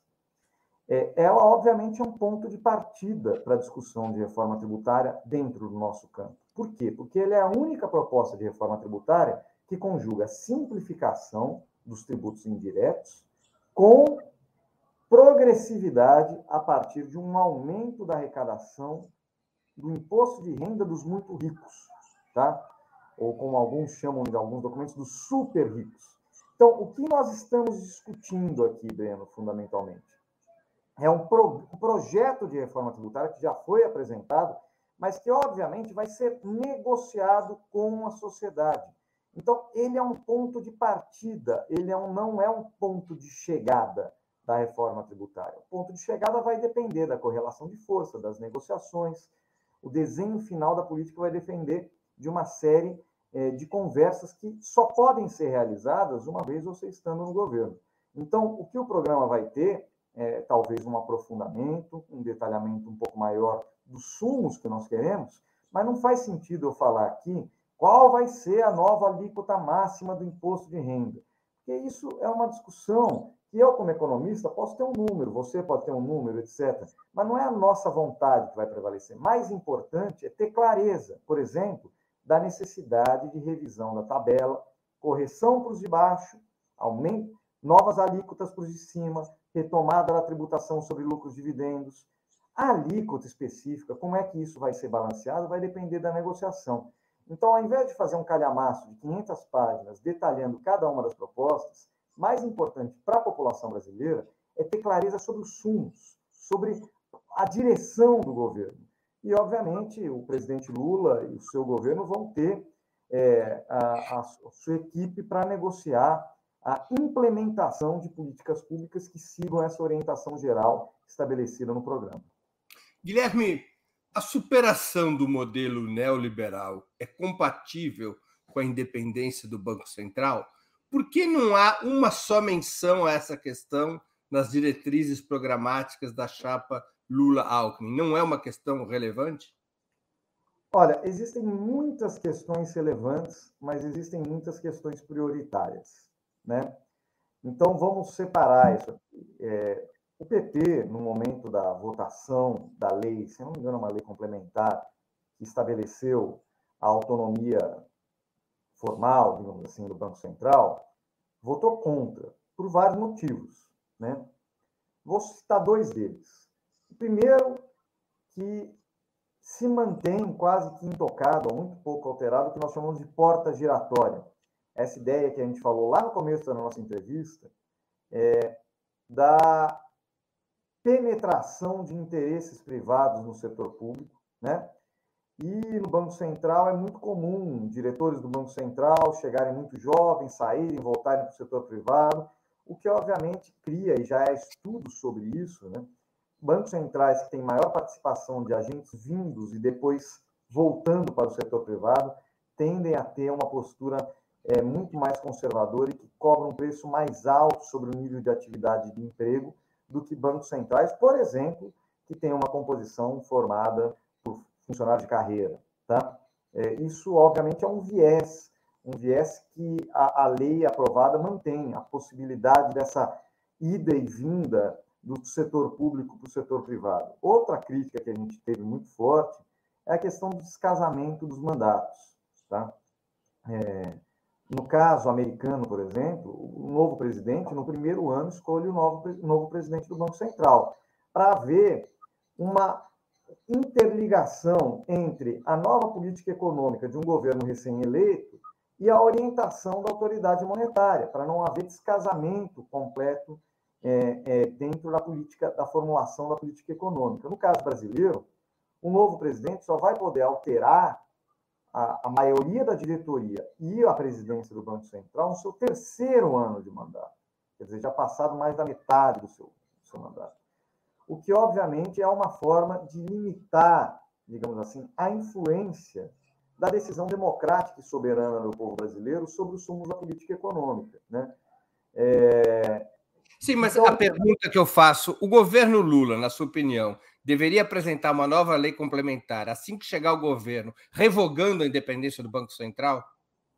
É, ela, obviamente, é um ponto de partida para a discussão de reforma tributária dentro do nosso campo. Por quê? Porque ele é a única proposta de reforma tributária que conjuga simplificação dos tributos indiretos com progressividade a partir de um aumento da arrecadação do imposto de renda dos muito ricos, tá? Ou como alguns chamam de alguns documentos, dos super ricos. Então, o que nós estamos discutindo aqui, Breno, fundamentalmente? É um, pro, um projeto de reforma tributária que já foi apresentado, mas que, obviamente, vai ser negociado com a sociedade. Então, ele é um ponto de partida, ele é um, não é um ponto de chegada. da reforma tributária. O ponto de chegada vai depender da correlação de força, das negociações. O desenho final da política vai depender de uma série de conversas que só podem ser realizadas uma vez você estando no governo. Então, o que o programa vai ter é talvez um aprofundamento, um detalhamento um pouco maior dos sumos que nós queremos, mas não faz sentido eu falar aqui qual vai ser a nova alíquota máxima do imposto de renda, porque isso é uma discussão que eu, como economista, posso ter um número, você pode ter um número, etc. Mas não é a nossa vontade que vai prevalecer. Mais importante é ter clareza, por exemplo, da necessidade de revisão da tabela, correção para os de baixo, aumento, novas alíquotas para os de cima, retomada da tributação sobre lucros e dividendos. A alíquota específica, como é que isso vai ser balanceado, vai depender da negociação. Então, ao invés de fazer um calhamaço de 500 páginas detalhando cada uma das propostas, mais importante para a população brasileira é ter clareza sobre os sumos, sobre a direção do governo. E, obviamente, o presidente Lula e o seu governo vão ter é, a, a sua equipe para negociar a implementação de políticas públicas que sigam essa orientação geral estabelecida no programa. Guilherme, a superação do modelo neoliberal é compatível com a independência do Banco Central? Por que não há uma só menção a essa questão nas diretrizes programáticas da chapa Lula-Alckmin? Não é uma questão relevante? Olha, existem muitas questões relevantes, mas existem muitas questões prioritárias, né? Então vamos separar isso aqui. É, o PT, no momento da votação da lei, se não me engano, é uma lei complementar que estabeleceu a autonomia formal, digamos assim, do Banco Central, votou contra, por vários motivos. Né? Vou citar dois deles. Primeiro, que se mantém quase que intocado, ou muito pouco alterado, que nós chamamos de porta giratória. Essa ideia que a gente falou lá no começo da nossa entrevista, é, da penetração de interesses privados no setor público, né? E no Banco Central é muito comum diretores do Banco Central chegarem muito jovens, saírem, voltarem para o setor privado, o que obviamente cria, e já é estudo sobre isso, né? Bancos centrais que têm maior participação de agentes vindos e depois voltando para o setor privado tendem a ter uma postura é, muito mais conservadora e que cobram um preço mais alto sobre o nível de atividade de emprego do que bancos centrais, por exemplo, que têm uma composição formada funcionário de carreira. Tá? É, isso, obviamente, é um viés, um viés que a, a lei aprovada mantém a possibilidade dessa ida e vinda do setor público para o setor privado. Outra crítica que a gente teve muito forte é a questão do descasamento dos mandatos. Tá? É, no caso americano, por exemplo, o novo presidente, no primeiro ano, escolhe o novo, novo presidente do Banco Central, para haver uma interligação entre a nova política econômica de um governo recém-eleito e a orientação da autoridade monetária, para não haver descasamento completo é, é, dentro da política, da formulação da política econômica. No caso brasileiro, o novo presidente só vai poder alterar a, a maioria da diretoria e a presidência do Banco Central no seu terceiro ano de mandato. Quer dizer, já passado mais da metade do seu, do seu mandato o que obviamente é uma forma de limitar, digamos assim, a influência da decisão democrática e soberana do povo brasileiro sobre os sumos da política econômica, né? É... Sim, mas então... a pergunta que eu faço, o governo Lula, na sua opinião, deveria apresentar uma nova lei complementar assim que chegar ao governo, revogando a independência do Banco Central?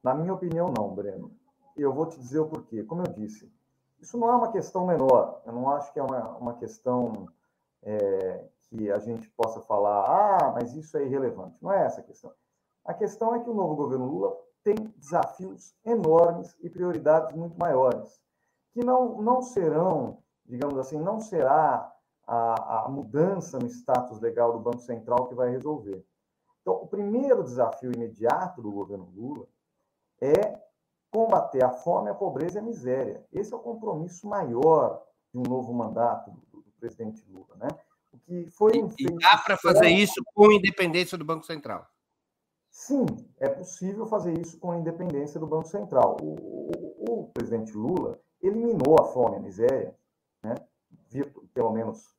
Na minha opinião, não, Breno. Eu vou te dizer o porquê. Como eu disse, isso não é uma questão menor. Eu não acho que é uma, uma questão é, que a gente possa falar, ah, mas isso é irrelevante. Não é essa a questão. A questão é que o novo governo Lula tem desafios enormes e prioridades muito maiores, que não, não serão, digamos assim, não será a, a mudança no status legal do Banco Central que vai resolver. Então, o primeiro desafio imediato do governo Lula é combater a fome, a pobreza e a miséria. Esse é o compromisso maior de um novo mandato presidente Lula, né? O que foi e, e dá para fazer isso com independência do Banco Central? Sim, é possível fazer isso com a independência do Banco Central. O, o, o presidente Lula eliminou a fome, a miséria, né? pelo menos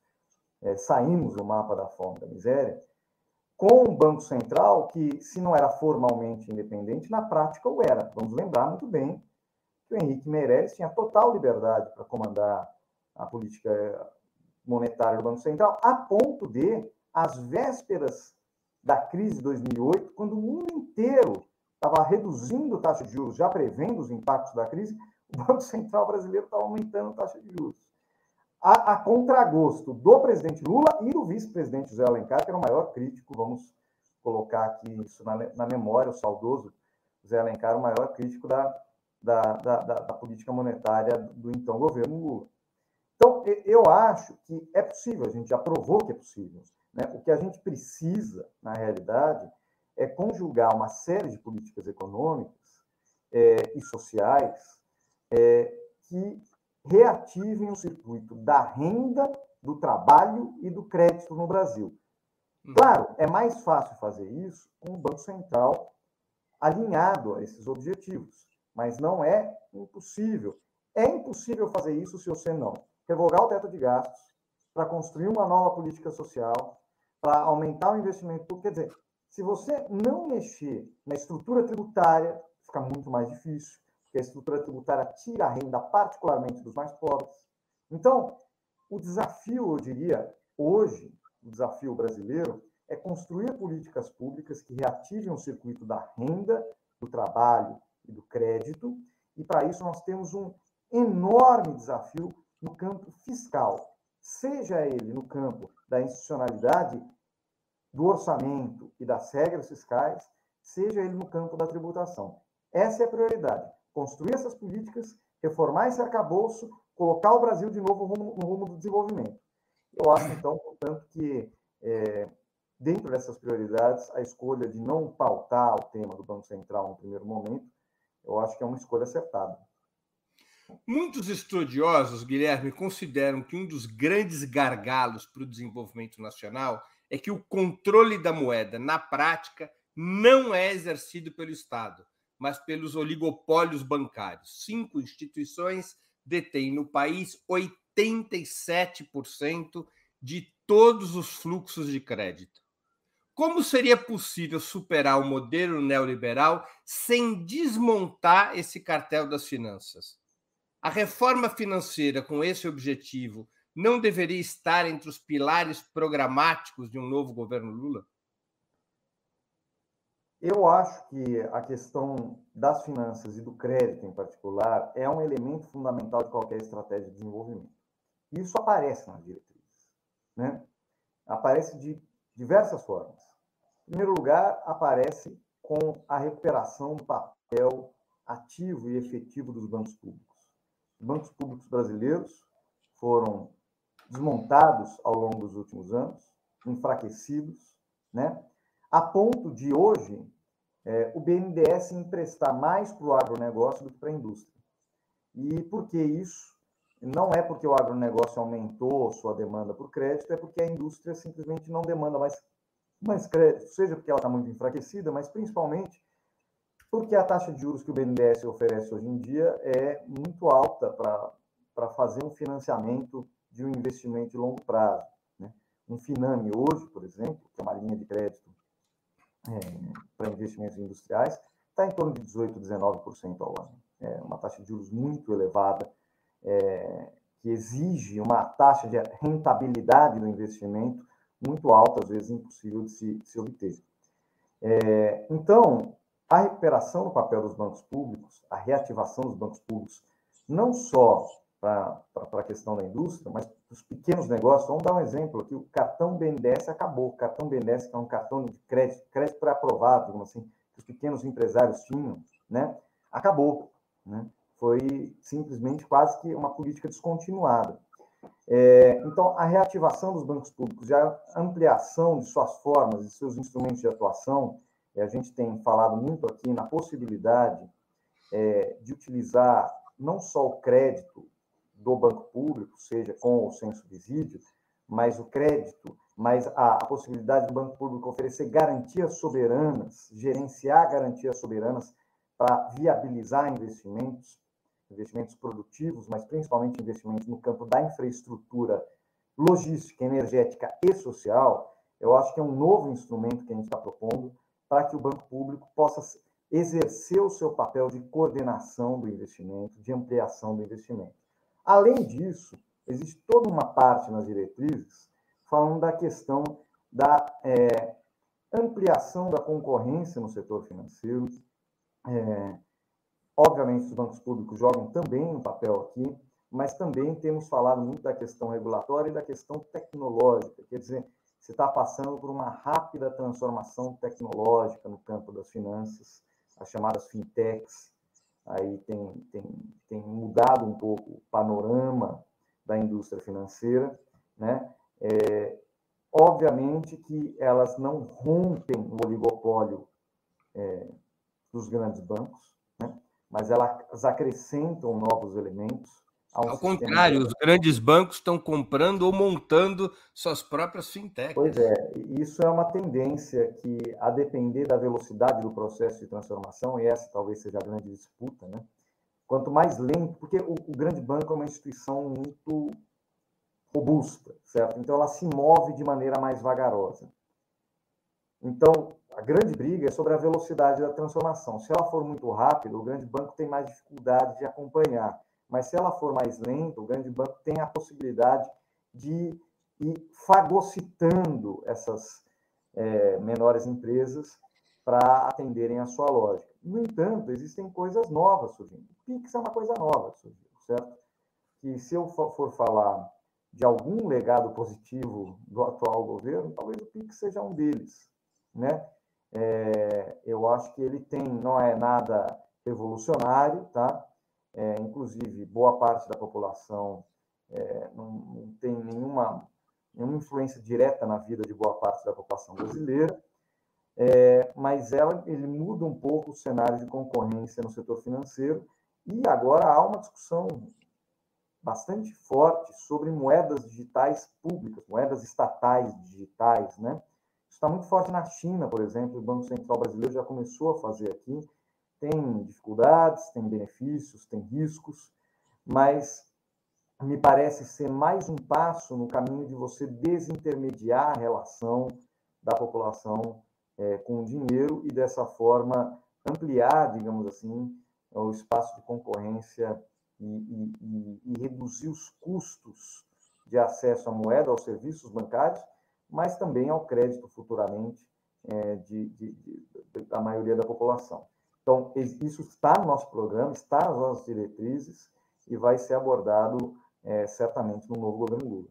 é, saímos do mapa da fome da miséria, com um Banco Central que, se não era formalmente independente, na prática o era. Vamos lembrar muito bem que o Henrique Meirelles tinha total liberdade para comandar a política monetária do Banco Central, a ponto de, às vésperas da crise de 2008, quando o mundo inteiro estava reduzindo a taxa de juros, já prevendo os impactos da crise, o Banco Central brasileiro estava aumentando a taxa de juros. A, a contragosto do presidente Lula e do vice-presidente José Alencar, que era o maior crítico, vamos colocar aqui isso na, na memória, o saudoso José Alencar, o maior crítico da, da, da, da política monetária do então governo Lula. Então, eu acho que é possível, a gente já provou que é possível. Né? O que a gente precisa, na realidade, é conjugar uma série de políticas econômicas é, e sociais é, que reativem o circuito da renda, do trabalho e do crédito no Brasil. Hum. Claro, é mais fácil fazer isso com o Banco Central alinhado a esses objetivos, mas não é impossível. É impossível fazer isso se você não revogar o teto de gastos, para construir uma nova política social, para aumentar o investimento público. Quer dizer, se você não mexer na estrutura tributária, fica muito mais difícil, porque a estrutura tributária tira a renda, particularmente dos mais pobres. Então, o desafio, eu diria, hoje, o desafio brasileiro, é construir políticas públicas que reativem o circuito da renda, do trabalho e do crédito, e para isso nós temos um enorme desafio no campo fiscal, seja ele no campo da institucionalidade do orçamento e das regras fiscais, seja ele no campo da tributação. Essa é a prioridade. Construir essas políticas, reformar esse arcabouço, colocar o Brasil de novo no rumo, no rumo do desenvolvimento. Eu acho, então, portanto, que é, dentro dessas prioridades, a escolha de não pautar o tema do Banco Central no primeiro momento, eu acho que é uma escolha acertada. Muitos estudiosos, Guilherme, consideram que um dos grandes gargalos para o desenvolvimento nacional é que o controle da moeda, na prática, não é exercido pelo Estado, mas pelos oligopólios bancários. Cinco instituições detêm no país 87% de todos os fluxos de crédito. Como seria possível superar o modelo neoliberal sem desmontar esse cartel das finanças? A reforma financeira com esse objetivo não deveria estar entre os pilares programáticos de um novo governo Lula? Eu acho que a questão das finanças e do crédito em particular é um elemento fundamental de qualquer estratégia de desenvolvimento. Isso aparece nas diretrizes, né? Aparece de diversas formas. Em primeiro lugar, aparece com a recuperação do papel ativo e efetivo dos bancos públicos bancos públicos brasileiros foram desmontados ao longo dos últimos anos, enfraquecidos, né? A ponto de hoje é, o BNDES emprestar mais para o agronegócio do que para a indústria. E por que isso? Não é porque o agronegócio aumentou sua demanda por crédito, é porque a indústria simplesmente não demanda mais, mais crédito, seja porque ela está muito enfraquecida, mas principalmente porque a taxa de juros que o BNDES oferece hoje em dia é muito alta para fazer um financiamento de um investimento de longo prazo. Né? Um Finame hoje, por exemplo, que é uma linha de crédito para investimentos industriais, está em torno de 18%, 19% ao ano. É uma taxa de juros muito elevada, é, que exige uma taxa de rentabilidade do investimento muito alta, às vezes impossível de se, de se obter. É, então, a recuperação do papel dos bancos públicos, a reativação dos bancos públicos, não só para a questão da indústria, mas os pequenos negócios. Vamos dar um exemplo aqui: o cartão BNDES acabou. O cartão BNDES, que é um cartão de crédito, crédito pré-aprovado, digamos assim, que os pequenos empresários tinham, né? acabou. Né? Foi simplesmente quase que uma política descontinuada. É, então, a reativação dos bancos públicos e a ampliação de suas formas, de seus instrumentos de atuação, a gente tem falado muito aqui na possibilidade é, de utilizar não só o crédito do banco público, seja com ou sem subsídio, mas o crédito, mas a, a possibilidade do banco público oferecer garantias soberanas, gerenciar garantias soberanas para viabilizar investimentos. investimentos produtivos, mas principalmente investimentos no campo da infraestrutura logística, energética e social, eu acho que é um novo instrumento que a gente está propondo para que o banco público possa exercer o seu papel de coordenação do investimento, de ampliação do investimento. Além disso, existe toda uma parte nas diretrizes falando da questão da é, ampliação da concorrência no setor financeiro. É, obviamente, os bancos públicos jogam também um papel aqui, mas também temos falado muito da questão regulatória e da questão tecnológica. Quer dizer, você está passando por uma rápida transformação tecnológica no campo das finanças, as chamadas fintechs, aí tem, tem, tem mudado um pouco o panorama da indústria financeira, né? É, obviamente que elas não rompem o oligopólio é, dos grandes bancos, né? mas elas acrescentam novos elementos ao, contrário, de... os grandes bancos estão comprando ou montando suas próprias fintechs. Pois é, isso é uma tendência que, a depender da velocidade do processo de transformação, e essa talvez seja a grande disputa, né? quanto mais lento, porque o, o grande banco é uma instituição muito robusta, certo? Então ela se move de maneira mais vagarosa. Então, a grande briga é sobre a velocidade da transformação. Se ela for muito rápida, o grande banco tem mais dificuldade de acompanhar. Mas se ela for mais lenta, o grande banco tem a possibilidade de ir fagocitando essas é, menores empresas para atenderem a sua lógica. No entanto, existem coisas novas surgindo. O Pix é uma coisa nova certo? Que se eu for falar de algum legado positivo do atual governo, talvez o Pix seja um deles, né? É, eu acho que ele tem, não é nada revolucionário, tá? É, inclusive, boa parte da população é, não, não, tem nenhuma, nenhuma influência direta na vida de boa parte da população brasileira, é, mas ela, ele muda um pouco o cenário de concorrência no setor financeiro, e agora há uma discussão bastante forte sobre moedas digitais públicas, moedas estatais digitais, né? Isso está muito forte na China, por exemplo, o Banco Central Brasileiro já começou a fazer aqui, tem dificuldades, tem benefícios, tem riscos, mas me parece ser mais um passo no caminho de você desintermediar a relação da população é, com o dinheiro e, dessa forma, ampliar, digamos assim, o espaço de concorrência e, e, e, e reduzir os custos de acesso à moeda, aos serviços bancários, mas também ao crédito futuramente é, de, de, de, da maioria da população. Então, isso está no nosso programa, está nas nossas diretrizes e vai ser abordado é, certamente no novo governo Lula.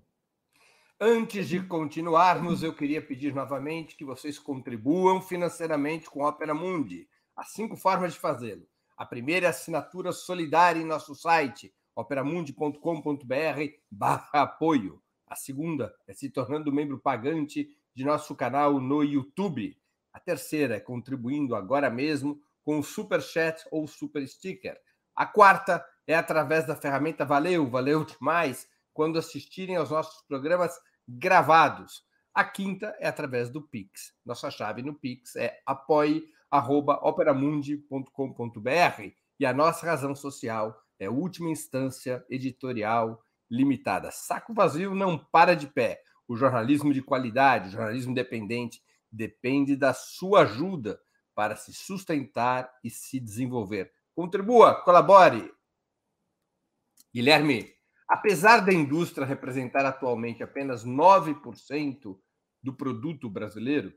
Antes de continuarmos, eu queria pedir novamente que vocês contribuam financeiramente com a Opera Mundi. Há cinco formas de fazê-lo. A primeira é a assinatura solidária em nosso site, operamundi.com.br barra apoio. A segunda é se tornando membro pagante de nosso canal no YouTube. A terceira é contribuindo agora mesmo com Super Chat ou Super Sticker. A quarta é através da ferramenta Valeu, valeu demais, quando assistirem aos nossos programas gravados. A quinta é através do Pix. Nossa chave no Pix é apoie.operamundi.com.br e a nossa razão social é última instância editorial limitada. Saco vazio não para de pé. O jornalismo de qualidade, o jornalismo independente, depende da sua ajuda para se sustentar e se desenvolver. Contribua, colabore. Guilherme, apesar da indústria representar atualmente apenas 9% do produto brasileiro,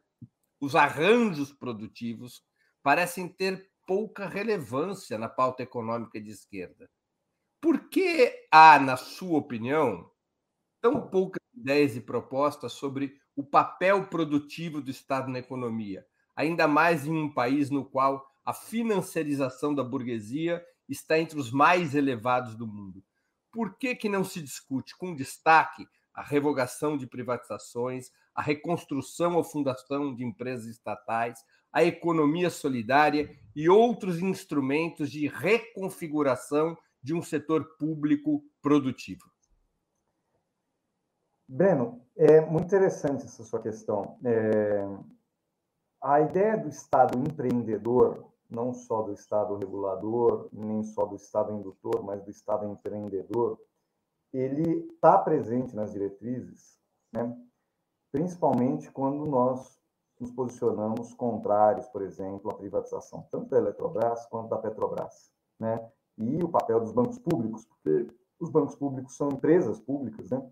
os arranjos produtivos parecem ter pouca relevância na pauta econômica de esquerda. Por que há, na sua opinião, tão poucas ideias e propostas sobre o papel produtivo do Estado na economia? Ainda mais em um país no qual a financiarização da burguesia está entre os mais elevados do mundo. Por que, que não se discute com destaque a revogação de privatizações, a reconstrução ou fundação de empresas estatais, a economia solidária e outros instrumentos de reconfiguração de um setor público produtivo? Breno, é muito interessante essa sua questão. É, a ideia do Estado empreendedor não só do Estado regulador, nem só do Estado indutor, mas do Estado empreendedor, ele está presente nas diretrizes, né? principalmente quando nós nos posicionamos contrários, por exemplo, à privatização tanto da Eletrobras quanto da Petrobras. Né? E o papel dos bancos públicos, porque os bancos públicos são empresas públicas, né?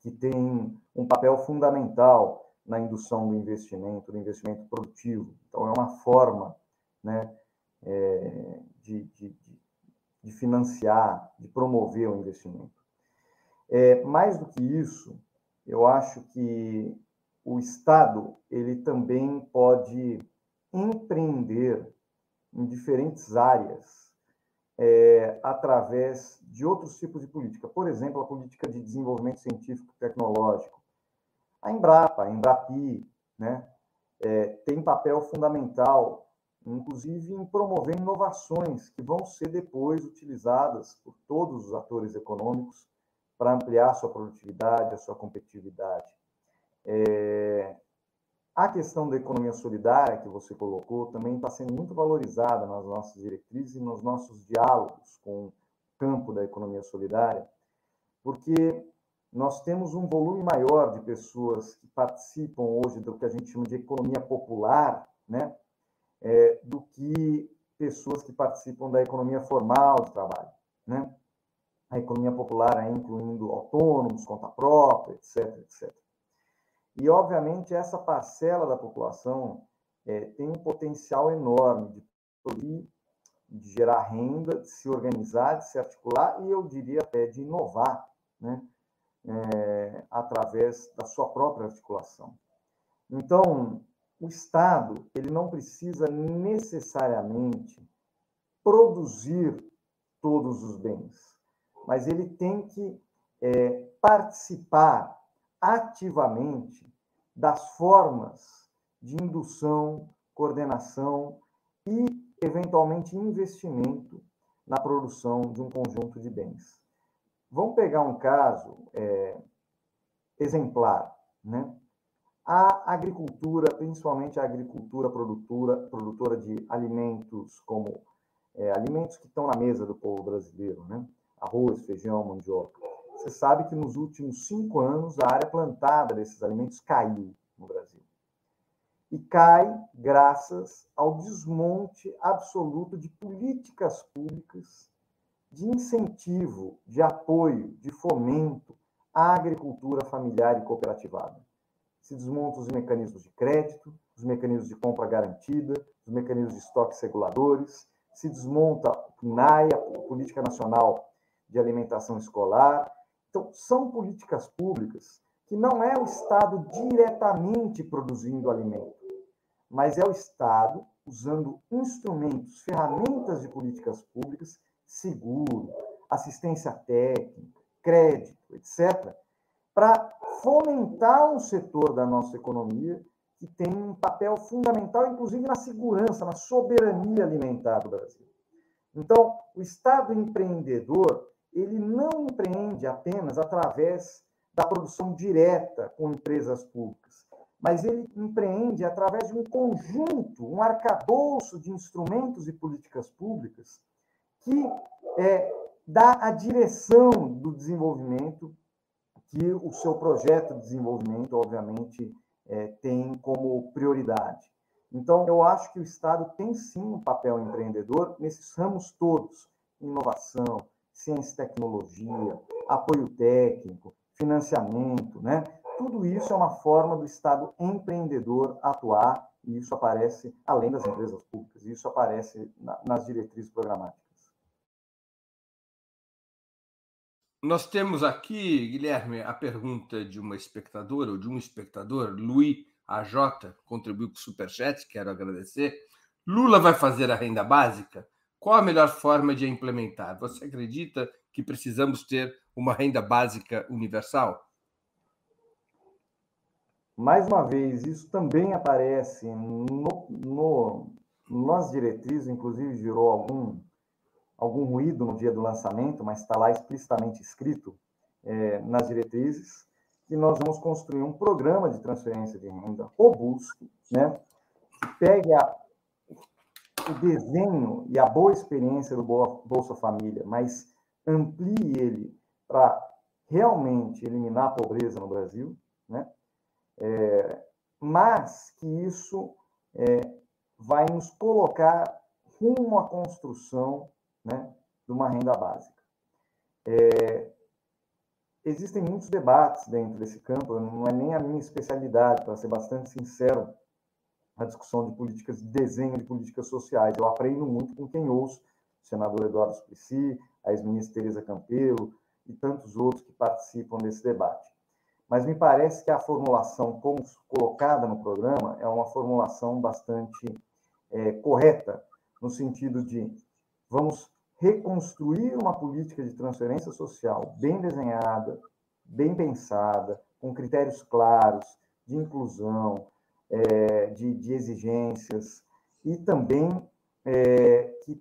que têm um papel fundamental na indução do investimento, do investimento produtivo. Então, é uma forma né, é, de, de, de, financiar, de promover o investimento. É, mais do que isso, eu acho que o Estado ele também pode empreender em diferentes áreas é, através de outros tipos de política. Por exemplo, a política de desenvolvimento científico e tecnológico. A Embrapa, a Embrapi, né, é, tem papel fundamental inclusive em promover inovações que vão ser depois utilizadas por todos os atores econômicos para ampliar a sua produtividade, a sua competitividade. É... A questão da economia solidária que você colocou também está sendo muito valorizada nas nossas diretrizes e nos nossos diálogos com o campo da economia solidária, porque nós temos um volume maior de pessoas que participam hoje do que a gente chama de economia popular, né? é, do que pessoas que participam da economia formal de trabalho. Né? A economia popular incluindo autônomos, conta própria, etc, etc. E, obviamente, essa parcela da população é, tem um potencial enorme de produzir, de gerar renda, de se organizar, de se articular e, eu diria até, de inovar, né? É, através da sua própria articulação. Então, o Estado ele não precisa necessariamente produzir todos os bens, mas ele tem que é, participar ativamente das formas de indução, coordenação e, eventualmente, investimento na produção de um conjunto de bens. Vamos pegar um caso é, exemplar, né? A agricultura, principalmente a agricultura produtora, produtora de alimentos como é, alimentos que estão na mesa do povo brasileiro, né? arroz, feijão, mandioca. Você sabe que nos últimos cinco anos a área plantada desses alimentos caiu no Brasil. E cai graças ao desmonte absoluto de políticas públicas de incentivo, de apoio, de fomento à agricultura familiar e cooperativada se desmontam os mecanismos de crédito, os mecanismos de compra garantida, os mecanismos de estoques reguladores, se desmonta o PNAE, a Política Nacional de Alimentação Escolar. Então, são políticas públicas que não é o Estado diretamente produzindo alimento, mas é o Estado usando instrumentos, ferramentas de políticas públicas, seguro, assistência técnica, crédito, etc., para fomentar um setor da nossa economia que tem um papel fundamental, inclusive na segurança, na soberania alimentar do Brasil. Então, o Estado empreendedor, ele não empreende apenas através da produção direta com empresas públicas, mas ele empreende através de um conjunto, um arcabouço de instrumentos e políticas públicas que é, dá a direção do desenvolvimento que o seu projeto de desenvolvimento, obviamente, é, tem como prioridade. Então, eu acho que o Estado tem sim um papel empreendedor nesses ramos todos: inovação, ciência e tecnologia, apoio técnico, financiamento, né? Tudo isso é uma forma do Estado empreendedor atuar, e isso aparece, além das empresas públicas, isso aparece nas diretrizes programáticas. Nós temos aqui, Guilherme, a pergunta de uma espectadora, ou de um espectador, Luiz AJ, contribuiu com o Superchat, quero agradecer. Lula vai fazer a renda básica? Qual a melhor forma de implementar? Você acredita que precisamos ter uma renda básica universal? Mais uma vez, isso também aparece no, no, nas diretrizes, inclusive gerou algum algum ruído no dia do lançamento, mas está lá explicitamente escrito é, nas diretrizes, que nós vamos construir um programa de transferência de renda robusto, né, que pegue a, o desenho e a boa experiência do Bolsa Família, mas amplie ele para realmente eliminar a pobreza no Brasil, né? É, mas que isso é, vai nos colocar rumo à construção né, de uma renda básica. É, existem muitos debates dentro desse campo, não é nem a minha especialidade, para ser bastante sincero, a discussão de políticas, de desenho de políticas sociais. Eu aprendo muito com quem ouço, o senador Eduardo Suplicy, a ex-ministra Tereza Campelo e tantos outros que participam desse debate. Mas me parece que a formulação como colocada no programa é uma formulação bastante é, correta, no sentido de vamos reconstruir uma política de transferência social bem desenhada, bem pensada, com critérios claros de inclusão, é, de, de, exigências, e também é, que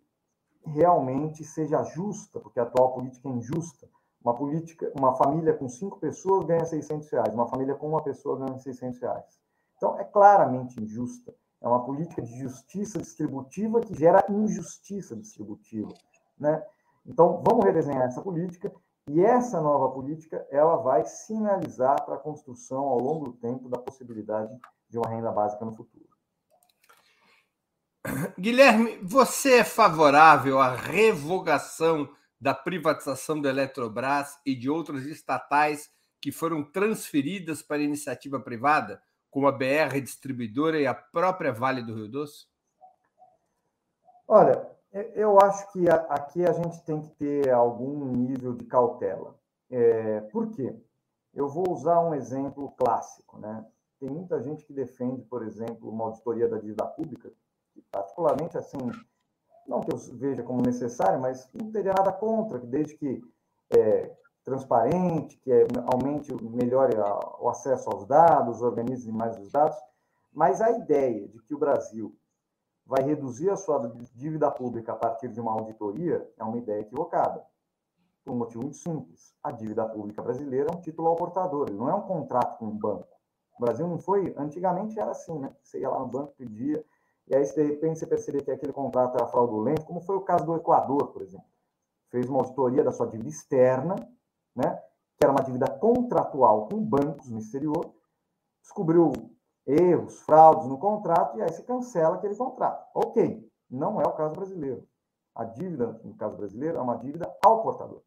realmente seja justa, porque a atual política é injusta. Uma política, uma família com cinco pessoas ganha 600 reais, uma família com uma pessoa ganha 600 reais. Então, é claramente injusta. É uma política de justiça distributiva que gera injustiça distributiva. Né? Então, vamos redesenhar essa política e essa nova política ela vai sinalizar para a construção ao longo do tempo da possibilidade de uma renda básica no futuro. Guilherme, você é favorável à revogação da privatização da Eletrobras e de outras estatais que foram transferidas para iniciativa privada, como a BR Distribuidora e a própria Vale do Rio Doce? Olha, eu acho que aqui a gente tem que ter algum nível de cautela. É, por quê? Eu vou usar um exemplo clássico. Né? Tem muita gente que defende, por exemplo, uma auditoria da dívida pública, que particularmente assim, não que eu veja como necessário, mas não teria nada contra, desde que é, transparente, que é, aumente, melhore o acesso aos dados, organize mais os dados, mas a ideia de que o Brasil vai reduzir a sua dívida pública a partir de uma auditoria é uma ideia equivocada. Por um motivo muito simples. A dívida pública brasileira é um título ao portador, não é um contrato com um banco. O Brasil não foi. Antigamente era assim, né? Você ia lá no banco, pedia, e aí, de repente, você percebia que aquele contrato era fraudulento, como foi o caso do Equador, por exemplo. Fez uma auditoria da sua dívida externa, né? que era uma dívida contratual com bancos no exterior, descobriu erros, fraudes no contrato, e aí se cancela aquele contrato. Ok, não é o caso brasileiro. A dívida, no caso brasileiro, é uma dívida ao portador.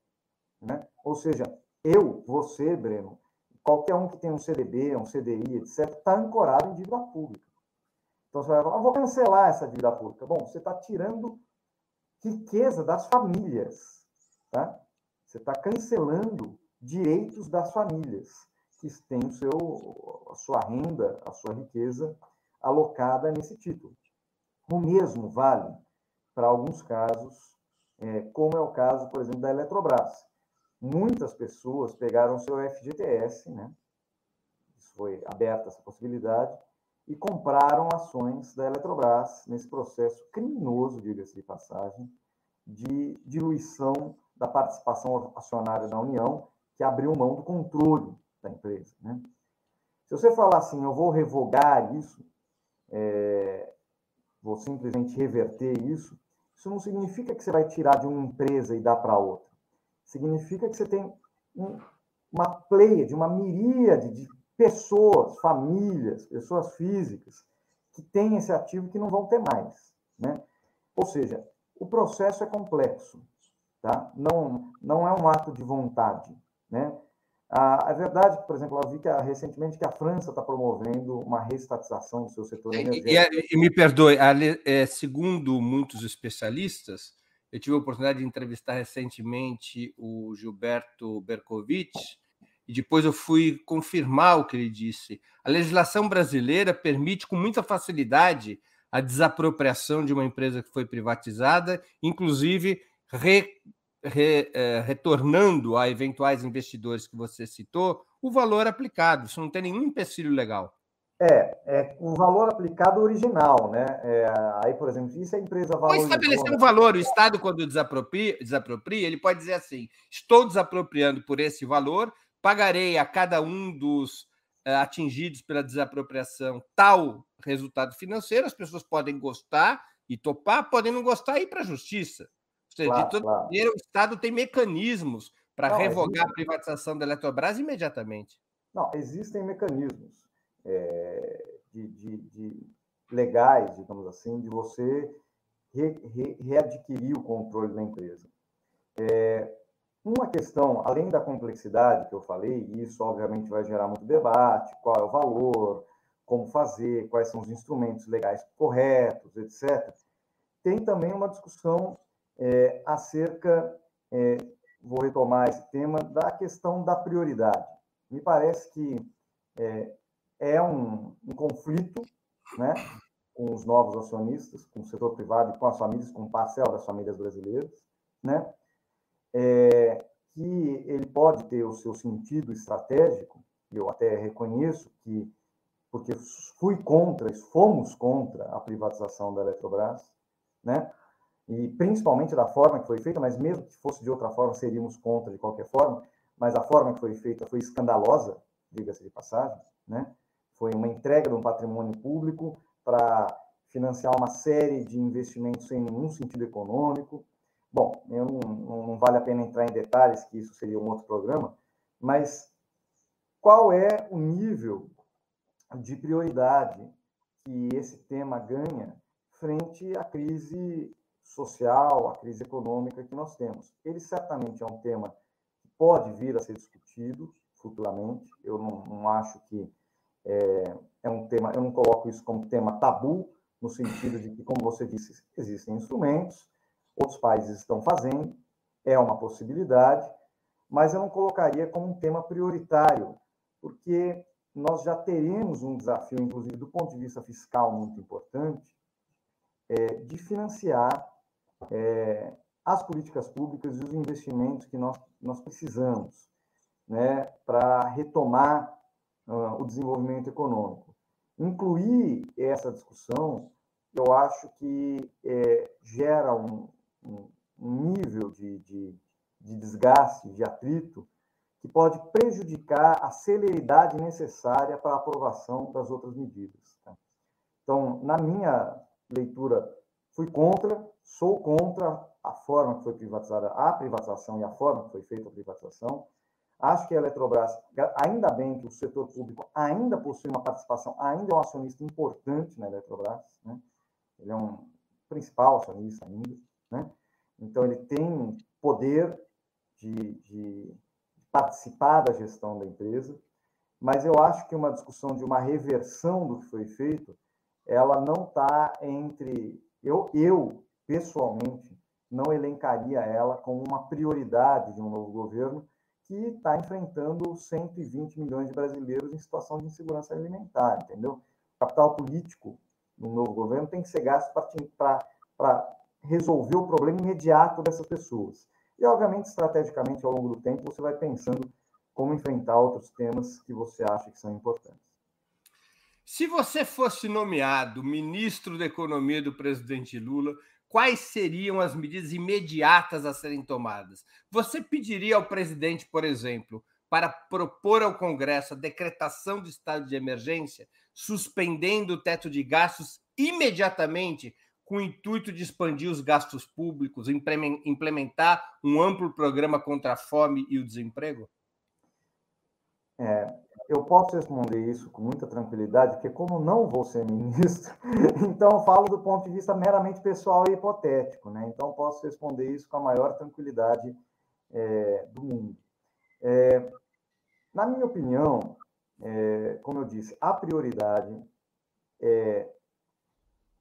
Né? Ou seja, eu, você, Breno, qualquer um que tem um CDB, um CDI, etc., está ancorado em dívida pública. Então você vai falar, ah, vou cancelar essa dívida pública. Bom, você está tirando riqueza das famílias. Tá? Você está cancelando direitos das famílias que têm o seu, a sua renda, a sua riqueza alocada nesse título. O mesmo vale para alguns casos, é, como é o caso, por exemplo, da Eletrobras. Muitas pessoas pegaram seu FGTS, né? Isso foi aberta essa possibilidade, e compraram ações da Eletrobras nesse processo criminoso, diga-se de passagem, de diluição da participação acionária da União, que abriu mão do controle da empresa. Né? Se você falar assim, eu vou revogar isso, é, vou simplesmente reverter isso, isso não significa que você vai tirar de uma empresa e dar para outra. Significa que você tem um, uma pleia de uma miríade de pessoas, famílias, pessoas físicas que têm esse ativo que não vão ter mais. Né? Ou seja, o processo é complexo. Tá? Não, não é um ato de vontade. Né? A, a verdade, por exemplo, eu vi que recentemente que a França está promovendo uma reestatização do seu setor energético. E, e, me perdoe, é, segundo muitos especialistas, eu tive a oportunidade de entrevistar recentemente o Gilberto Bercovitch, e depois eu fui confirmar o que ele disse. A legislação brasileira permite com muita facilidade a desapropriação de uma empresa que foi privatizada, inclusive re re, é, retornando a eventuais investidores que você citou o valor aplicado. Isso não tem nenhum empecilho legal. É, é o valor aplicado original, né? É, aí, por exemplo, se a empresa valorizou... Pode estabelecer um valor. O Estado, quando desapropria, desapropria, ele pode dizer assim, estou desapropriando por esse valor, pagarei a cada um dos uh, atingidos pela desapropriação tal resultado financeiro, as pessoas podem gostar e topar, podem não gostar e ir para a justiça. Seja, claro, de toda claro. maneira, o Estado tem mecanismos para revogar existe... a privatização da Eletrobras imediatamente. Não, existem mecanismos é, de, de, de, legais, digamos assim, de você re, re, readquirir o controle da empresa. É, uma questão, além da complexidade que eu falei, e isso obviamente vai gerar muito debate, qual é o valor, como fazer, quais são os instrumentos legais corretos, etc. Tem também uma discussão é, acerca, é, vou retomar esse tema, da questão da prioridade. Me parece que é, é um, um, conflito né, com os novos acionistas, com o setor privado e com as famílias, com parcela das famílias brasileiras, né, é, que ele pode ter o seu sentido estratégico, eu até reconheço que porque fui contra, fomos contra a privatização da Eletrobras, né? E principalmente da forma que foi feita, mas mesmo que fosse de outra forma, seríamos contra de qualquer forma, mas a forma que foi feita foi escandalosa, diga-se de passagem, né? Foi uma entrega de um patrimônio público para financiar uma série de investimentos sem nenhum sentido econômico. Bom, eu não, não, não vale a pena entrar em detalhes, que isso seria um outro programa, mas qual é o nível de prioridade que esse tema ganha frente à crise social, à crise econômica que nós temos. Ele certamente é um tema que pode vir a ser discutido futuramente. Eu não, não acho que é, é, um tema, eu não coloco isso como tema tabu, no sentido de que, como você disse, existem instrumentos, outros países estão fazendo, é uma possibilidade, mas eu não colocaria como um tema prioritário, porque nós já teremos um desafio, inclusive do ponto de vista fiscal, muito importante, é, de financiar é, as políticas públicas e os investimentos que nós, nós precisamos né, para retomar uh, o desenvolvimento econômico. Incluir essa discussão, eu acho que é, gera um, um, nível de, de, de desgaste, de atrito, que pode prejudicar a celeridade necessária para a aprovação das outras medidas. Tá? Então, na minha leitura, fui contra, sou contra a forma que foi privatizada a privatização e a forma que foi feita a privatização. Acho que a Eletrobras, ainda bem que o setor público ainda possui uma participação, ainda é um acionista importante na Eletrobras, né? ele é um principal acionista ainda, né? então ele tem poder de, de participar da gestão da empresa, mas eu acho que uma discussão de uma reversão do que foi feito, ela não está entre. Eu, eu, pessoalmente, não elencaria ela como uma prioridade de um novo governo que está enfrentando 120 milhões de brasileiros em situação de insegurança alimentar, entendeu? O capital político no novo governo tem que ser gasto para resolver o problema imediato dessas pessoas. E, obviamente, estrategicamente, ao longo do tempo, você vai pensando como enfrentar outros temas que você acha que são importantes. Se você fosse nomeado ministro da Economia do presidente Lula, quais seriam as medidas imediatas a serem tomadas? Você pediria ao presidente, por exemplo, para propor ao Congresso a decretação de estado de emergência, suspendendo o teto de gastos imediatamente com o intuito de expandir os gastos públicos, implementar um amplo programa contra a fome e o desemprego? É, eu posso responder isso com muita tranquilidade, porque como não vou ser ministro, então falo do ponto de vista meramente pessoal e hipotético, né? Então posso responder isso com a maior tranquilidade é, do mundo. É, na minha opinião, é, como eu disse, a prioridade é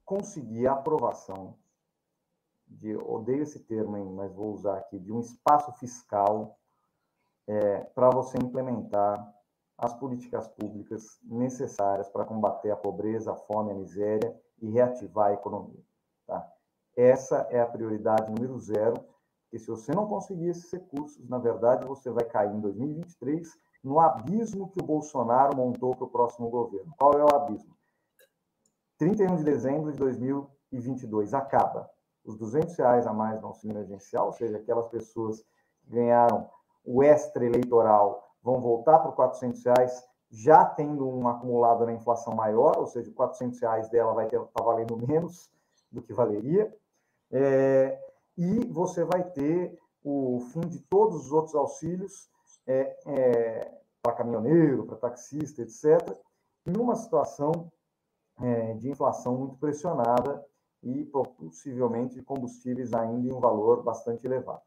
conseguir a aprovação de, odeio esse termo, hein, mas vou usar aqui, de um espaço fiscal é, para você implementar as políticas públicas necessárias para combater a pobreza, a fome, a miséria e reativar a economia. Tá? Essa é a prioridade número zero, porque se você não conseguir esses recursos, na verdade, você vai cair em 2023 no abismo que o Bolsonaro montou para o próximo governo. Qual é o abismo? 31 de dezembro de 2022 acaba os 200 reais a mais no auxílio emergencial, ou seja, aquelas pessoas que ganharam o extra eleitoral vão voltar para 400 reais, já tendo um acumulado na inflação maior, ou seja, 400 reais dela vai estar tá valendo menos do que valeria, é, e você vai ter o fim de todos os outros auxílios é, é, para caminhoneiro, para taxista, etc., numa situação é, de inflação muito pressionada e possivelmente combustíveis ainda em um valor bastante elevado.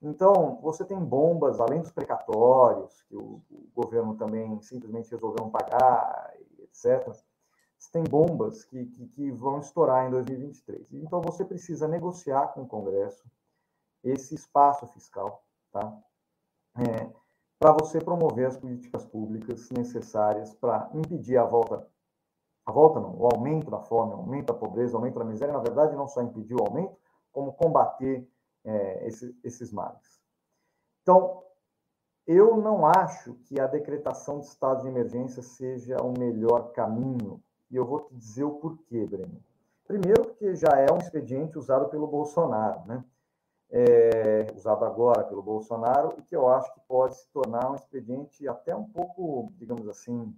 Então, você tem bombas, além dos precatórios, que o, o governo também simplesmente resolveu não pagar, etc. Você tem bombas que, que, que, vão estourar em 2023. Então, você precisa negociar com o Congresso esse espaço fiscal, tá? É, para você promover as políticas públicas necessárias para impedir a volta, a volta não, o aumento da fome, o aumento da pobreza, o aumento da miséria, na verdade, não só impedir o aumento, como combater é, esse, esses males. Então, eu não acho que a decretação de estado de emergência seja o melhor caminho, e eu vou te dizer o porquê, Breno. Primeiro, porque já é um expediente usado pelo Bolsonaro, né? É, usado agora pelo Bolsonaro, e que eu acho que pode se tornar um expediente até um pouco, digamos assim,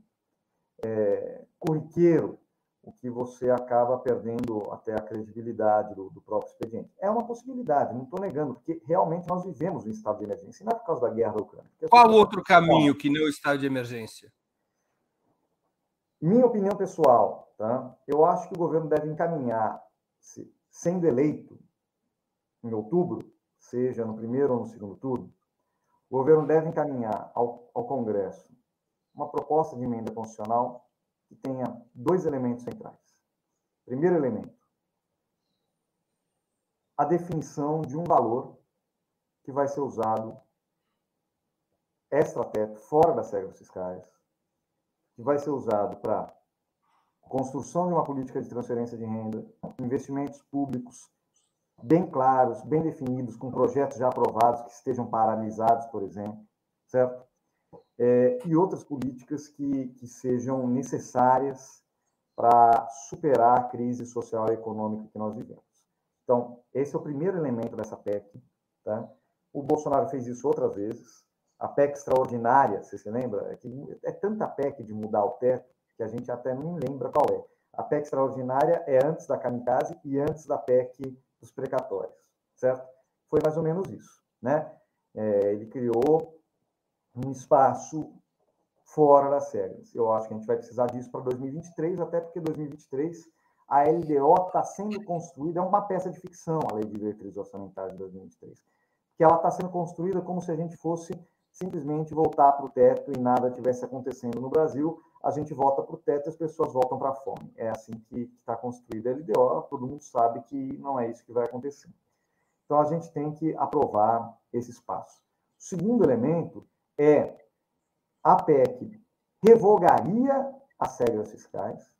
é, corriqueiro o que você acaba perdendo até a credibilidade do, do próprio expediente. É uma possibilidade, não estou negando, porque realmente nós vivemos um estado de emergência, e não é por causa da guerra da Ucrânia. Qual outro caminho que não é o estado de emergência? Minha opinião pessoal, tá? eu acho que o governo deve encaminhar, sendo eleito em outubro, seja no primeiro ou no segundo turno, o governo deve encaminhar ao, ao Congresso uma proposta de emenda constitucional que tenha dois elementos centrais. Primeiro elemento, a definição de um valor que vai ser usado extra-teto, fora das regras fiscais, que vai ser usado para construção de uma política de transferência de renda, investimentos públicos bem claros, bem definidos, com projetos já aprovados que estejam paralisados, por exemplo, certo? é, e outras políticas que, que sejam necessárias para superar a crise social e econômica que nós vivemos. Então, esse é o primeiro elemento dessa PEC. Tá? O Bolsonaro fez isso outras vezes. A PEC extraordinária, você se lembra? É, que é tanta PEC de mudar o teto que a gente até nem lembra qual é. A PEC extraordinária é antes da kamikaze e antes da PEC dos precatórios, certo? Foi mais ou menos isso, né? É, ele criou um espaço fora das regras. Eu acho que a gente vai precisar disso para 2023, até porque 2023 a LDO está sendo construída, é uma peça de ficção, a Lei de Diretrizes Orçamentárias de 2023, que ela está sendo construída como se a gente fosse simplesmente voltar para o teto e nada tivesse acontecendo no Brasil, a gente volta para o teto e as pessoas voltam para a fome. É assim que está construída a LDO, todo mundo sabe que não é isso que vai acontecer. Então, a gente tem que aprovar esse espaço. O segundo elemento é a PEC revogaria as regras fiscais.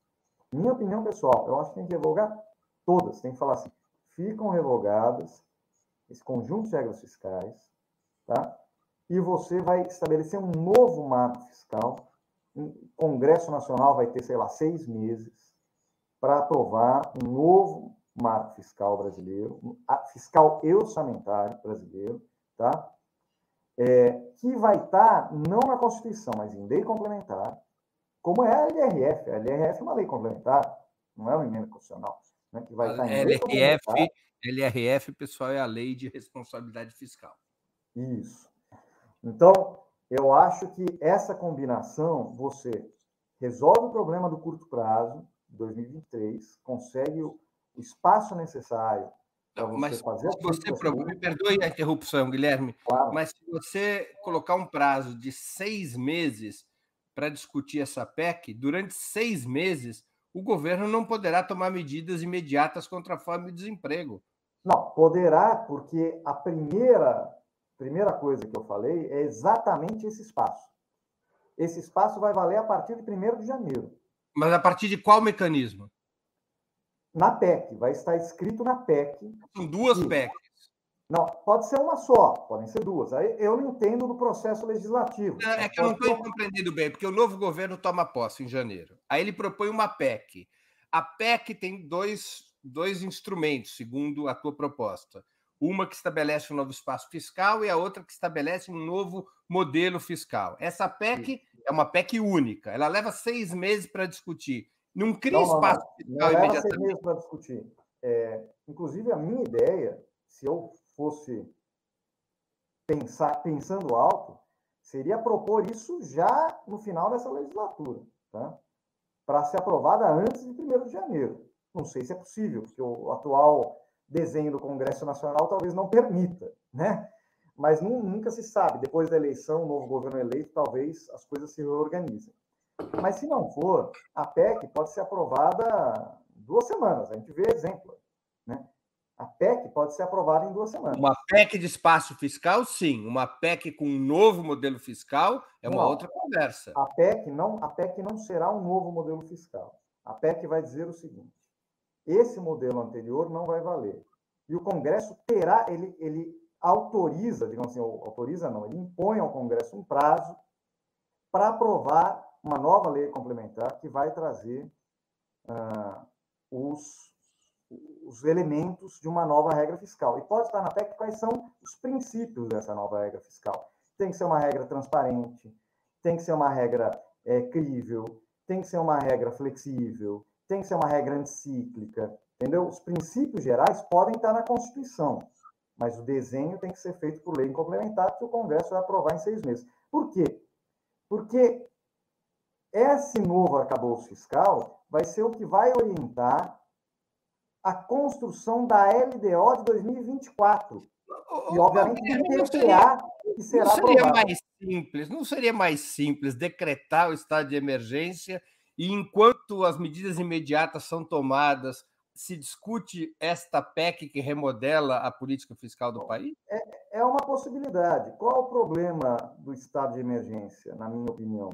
Minha opinião pessoal, eu acho que tem que revogar todas. Tem que falar assim: ficam revogadas esse conjunto de regras fiscais, tá? E você vai estabelecer um novo marco fiscal. O Congresso Nacional vai ter, sei lá, seis meses para aprovar um novo marco fiscal brasileiro, fiscal e orçamentário brasileiro, tá? É, que vai estar não na Constituição, mas em lei complementar, como é a LRF. A LRF é uma lei complementar, não é uma emenda constitucional. Né, que vai estar em LRF, LRF, pessoal, é a lei de responsabilidade fiscal. Isso. Então, eu acho que essa combinação, você resolve o problema do curto prazo, 2023, consegue o espaço necessário não, mas se você, me perdoe a interrupção, Guilherme, claro. mas se você colocar um prazo de seis meses para discutir essa PEC, durante seis meses o governo não poderá tomar medidas imediatas contra a fome e o desemprego. Não, poderá, porque a primeira, primeira coisa que eu falei é exatamente esse espaço. Esse espaço vai valer a partir de 1 de janeiro. Mas a partir de qual mecanismo? Na PEC, vai estar escrito na PEC. São duas que... PECs. Não, pode ser uma só, podem ser duas. Aí eu não entendo do processo legislativo. É, é que eu não estou compreendendo bem, porque o novo governo toma posse em janeiro. Aí ele propõe uma PEC. A PEC tem dois, dois instrumentos, segundo a tua proposta. Uma que estabelece um novo espaço fiscal e a outra que estabelece um novo modelo fiscal. Essa PEC Sim. é uma PEC única. Ela leva seis meses para discutir. Não cria não, espaço fiscal não, não imediatamente. para discutir. É, inclusive, a minha ideia, se eu fosse pensar, pensando alto, seria propor isso já no final dessa legislatura, tá? para ser aprovada antes de 1 de janeiro. Não sei se é possível, porque o atual desenho do Congresso Nacional talvez não permita, né? Mas nunca se sabe. Depois da eleição, o novo governo eleito, talvez as coisas se reorganizem. Mas se não for, a PEC pode ser aprovada duas semanas. A gente vê exemplo, né? A PEC pode ser aprovada em duas semanas. Uma PEC de espaço fiscal, sim. Uma PEC com um novo modelo fiscal é uma não, outra conversa. A PEC, não, a PEC não será um novo modelo fiscal. A PEC vai dizer o seguinte: esse modelo anterior não vai valer. E o Congresso terá, ele, ele autoriza, digamos assim, autoriza não, ele impõe ao Congresso um prazo para aprovar uma nova lei complementar que vai trazer uh, os os elementos de uma nova regra fiscal. E pode estar na PEC quais são os princípios dessa nova regra fiscal. Tem que ser uma regra transparente, tem que ser uma regra é, crível, tem que ser uma regra flexível, tem que ser uma regra anticíclica, entendeu? Os princípios gerais podem estar na Constituição, mas o desenho tem que ser feito por lei complementar que o Congresso vai aprovar em seis meses. Por quê? Porque esse novo arcabouço fiscal vai ser o que vai orientar a construção da LDO de 2024. E, obviamente, o PPA que será não seria aprovado. mais simples, não seria mais simples decretar o estado de emergência e, enquanto as medidas imediatas são tomadas, se discute esta PEC que remodela a política fiscal do país? É, é uma possibilidade. Qual o problema do estado de emergência, na minha opinião?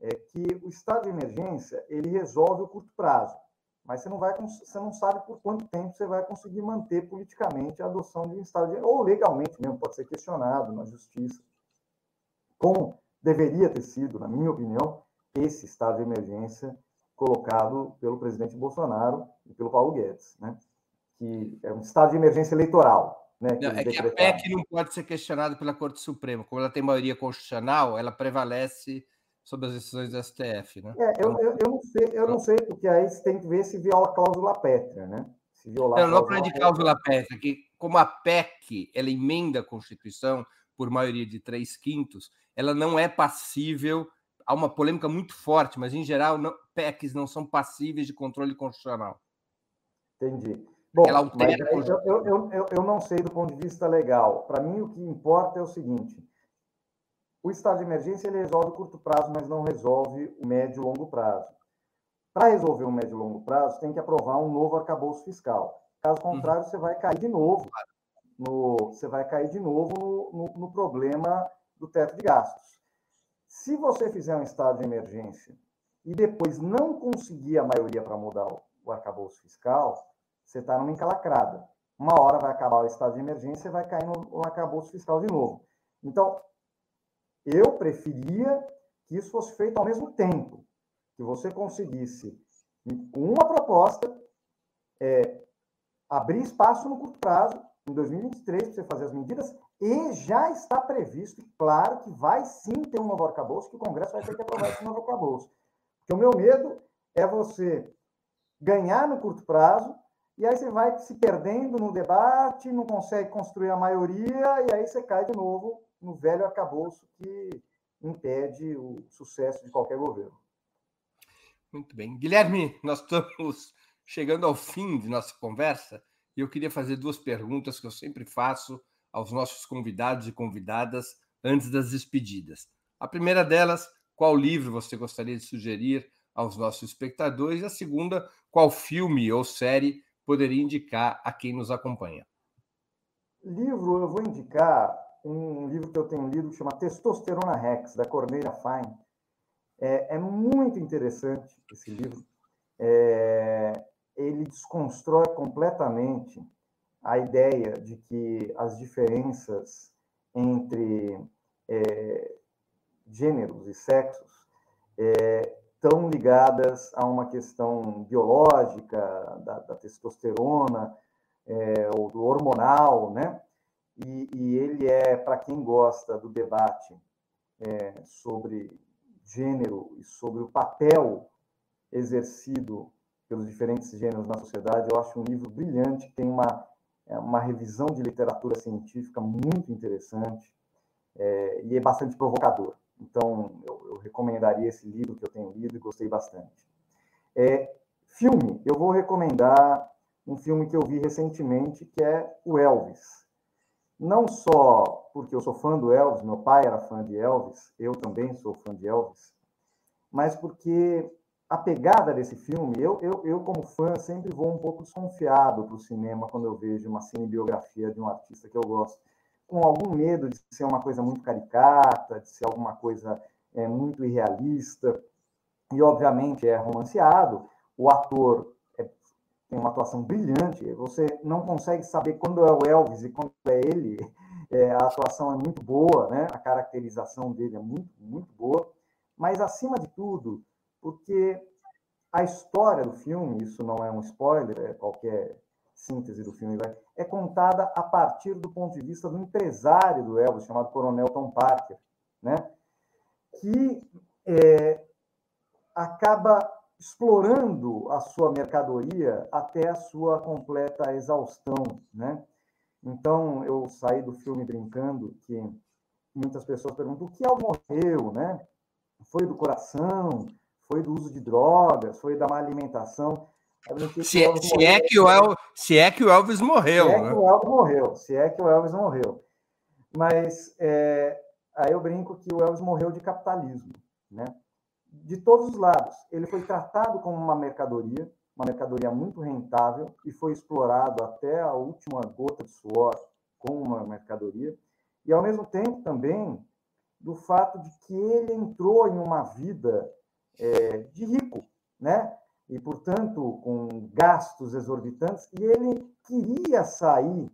É que o estado de emergência ele resolve o curto prazo mas você não vai você não sabe por quanto tempo você vai conseguir manter politicamente a adoção de um estado de ou legalmente mesmo pode ser questionado na justiça. Como deveria ter sido na minha opinião esse estado de emergência colocado pelo presidente Bolsonaro e pelo Paulo Guedes né? Que é um estado de emergência eleitoral né, não, é que a PEC não pode ser questionado pela Corte Suprema. Como ela tem maioria constitucional ela prevalece sobre as decisões do STF, né? É, eu, então eu, eu, não sei, eu não sei, porque aí você tem que ver se viola a cláusula pétrea, né? Se violar não, não é de cláusula pétrea, que como a PEC ela emenda a Constituição por maioria de três quintos, ela não é passível. Há uma polêmica muito forte, mas em geral não, PECs não são passíveis de controle constitucional. Entendi. Bom, ela altera. Eu, eu, eu, eu não sei do ponto de vista legal. Para mim, o que importa é o seguinte: o estado de emergência ele resolve o curto prazo, mas não resolve o médio e longo prazo. Para resolver o médio e longo prazo, tem que aprovar um novo arcabouço fiscal. Caso uhum. contrário, uhum. você vai cair de novo no, você vai cair de novo no, no, no problema do teto de gastos. Se você fizer um estado de emergência e depois não conseguir a maioria para mudar o, o arcabouço fiscal, você está numa encalacrada. Uma hora vai acabar o estado de emergência e vai cair no, no arcabouço fiscal de novo. Então, eu preferia que isso fosse feito ao mesmo tempo, que você conseguisse, uma proposta, é, abrir espaço no curto prazo, em 2023, para você fazer as medidas, e já está previsto, claro, que vai sim ter um novo arcabouço, que o Congresso vai ter que aprovar esse novo arcabouço. Porque o meu medo é você ganhar no curto prazo, e aí você vai se perdendo no debate, não consegue construir a maioria, e aí você cai de novo no velho arcabouço que impede o sucesso de qualquer governo. Muito bem. Guilherme, nós estamos chegando ao fim de nossa conversa e eu queria fazer duas perguntas que eu sempre faço aos nossos convidados e convidadas antes das despedidas. A primeira delas, qual livro você gostaria de sugerir aos nossos espectadores? E a segunda, qual filme ou série poderia indicar a quem nos acompanha? Livro, eu vou indicar um livro que eu tenho lido que chama Testosterona Rex, da Cornelia Fine. É, é muito interessante esse livro. É, ele desconstrói completamente a ideia de que as diferenças entre é, gêneros e sexos estão é, ligadas a uma questão biológica da, da testosterona é, ou do hormonal, né? E, e ele é, para quem gosta do debate é, sobre gênero e sobre o papel exercido pelos diferentes gêneros na sociedade. Eu acho um livro brilhante, tem uma, é, uma revisão de literatura científica muito interessante é, e é bastante provocador. Então, eu, eu, recomendaria esse livro que eu tenho lido e gostei bastante. É, filme, eu vou recomendar um filme que eu vi recentemente, que é o Elvis. Não só porque eu sou fã do Elvis, meu pai era fã de Elvis, eu também sou fã de Elvis, mas porque a pegada desse filme, eu, eu, eu como fã, sempre vou um pouco desconfiado para o cinema quando eu vejo uma cinebiografia de um artista que eu gosto, com algum medo de ser uma coisa muito caricata, de ser alguma coisa é, muito irrealista, e obviamente é romanceado, o ator tem uma atuação brilhante, você não consegue saber quando é o Elvis e quando é ele, é, a atuação é muito boa, né? a caracterização dele é muito, muito boa, mas acima de tudo, porque a história do filme, isso não é um spoiler, é qualquer síntese do filme, é contada a partir do ponto de vista do empresário do Elvis, chamado Coronel Tom Parker, né? que é, acaba explorando a sua mercadoria até a sua completa exaustão. Né? Então, eu saí do filme brincando que muitas pessoas perguntam o que Elvis morreu, né? Foi do coração? foi do uso de drogas, foi da má alimentação. Se, é, se, é que o El, se é que o Elvis morreu. Se é né? que o Elvis morreu, se é que o Elvis morreu. Mas é, aí eu brinco que o Elvis morreu de capitalismo, né? De todos os lados. Ele foi tratado como uma mercadoria, uma mercadoria muito rentável, e foi explorado até a última gota de suor como uma mercadoria. E, ao mesmo tempo, também, do fato de que ele entrou em uma vida é, de rico, né? E, portanto, com gastos exorbitantes, e ele queria sair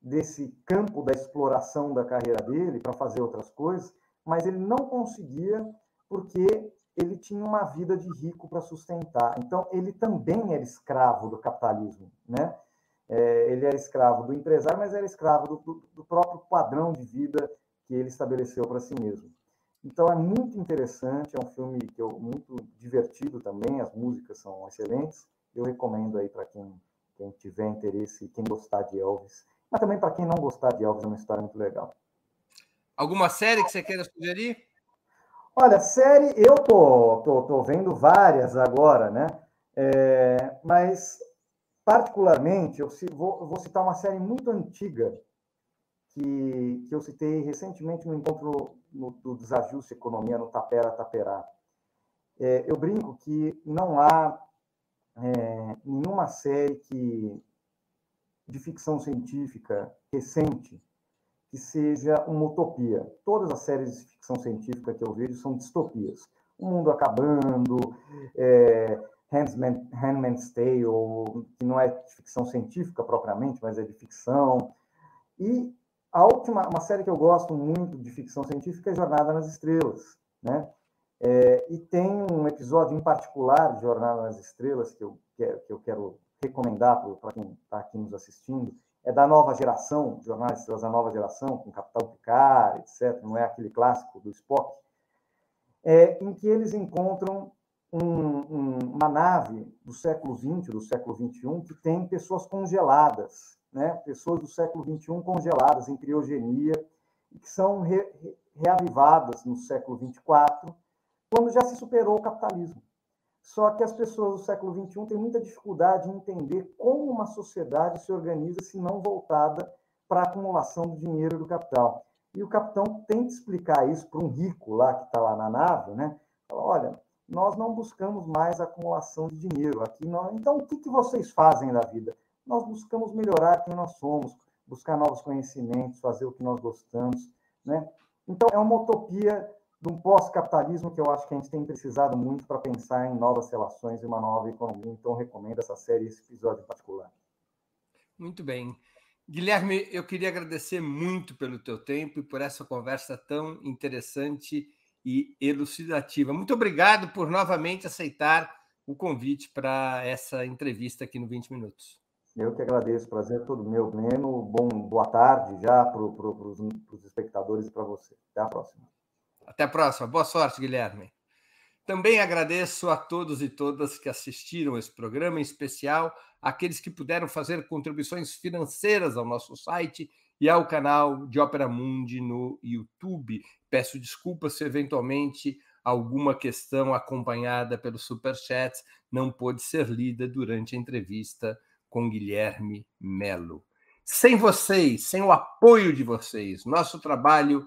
desse campo da exploração da carreira dele para fazer outras coisas, mas ele não conseguia porque ele tinha uma vida de rico para sustentar. Então, ele também era escravo do capitalismo, né? É, ele era escravo do empresário, mas era escravo do, do, próprio padrão de vida que ele estabeleceu para si mesmo. Então é muito interessante, é um filme que eu muito divertido também, as músicas são excelentes. Eu recomendo aí para quem, quem tiver interesse, quem gostar de Elvis, mas também para quem não gostar de Elvis, é uma história muito legal. Alguma série que você queira sugerir? Olha, série, eu tô, tô, tô vendo várias agora, né? É, mas, particularmente, eu vou, vou citar uma série muito antiga que, que eu citei recentemente no encontro no, do desajuste economia no Tapera Taperá. É, eu brinco que não há é, nenhuma série que, de ficção científica recente que seja uma utopia. Todas as séries de ficção científica que eu vejo são distopias. O mundo acabando, é, Handman, Handmaid's Tale, que não é ficção científica propriamente, mas é de ficção. E a última, uma série que eu gosto muito de ficção científica é Jornada nas Estrelas, né? É, e tem um episódio em particular de Jornada nas Estrelas que eu quero, que eu quero recomendar para quem está aqui nos assistindo, é da nova geração, Estrelas da nova geração, com Capitão Picard, etc., não é aquele clássico do Spock, é, em que eles encontram um, um, uma nave do século XX, do século XXI, que tem pessoas congeladas, né, pessoas do século XXI congeladas em criogenia que são re, reavivadas no século XXIV, quando já se superou o capitalismo. Só que as pessoas do século XXI têm muita dificuldade em entender como uma sociedade se organiza se não voltada para a acumulação do dinheiro do capital. E o capitão tenta explicar isso para um rico lá que está lá na nave, né? Fala, olha, nós não buscamos mais acumulação de dinheiro aqui. Não... Então, o que, que vocês fazem da vida? nós buscamos melhorar quem nós somos, buscar novos conhecimentos, fazer o que nós gostamos, né? Então, é uma utopia de um pós-capitalismo que eu acho que a gente tem precisado muito para pensar em novas relações e uma nova economia. Então, recomendo essa série, esse episódio em particular. Muito bem. Guilherme, eu queria agradecer muito pelo teu tempo e por essa conversa tão interessante e elucidativa. Muito obrigado por novamente aceitar o convite para essa entrevista aqui no 20 Minutos. Eu que agradeço, prazer é todo meu, Breno. Bom, boa tarde já para pro, os espectadores e para você. Até a próxima. Até a próxima. Boa sorte, Guilherme. Também agradeço a todos e todas que assistiram esse programa, em especial aqueles que puderam fazer contribuições financeiras ao nosso site e ao canal de Ópera Mundi no YouTube. Peço desculpas se eventualmente alguma questão acompanhada pelo Superchat não pôde ser lida durante a entrevista com Guilherme Melo. Sem vocês, sem o apoio de vocês, nosso trabalho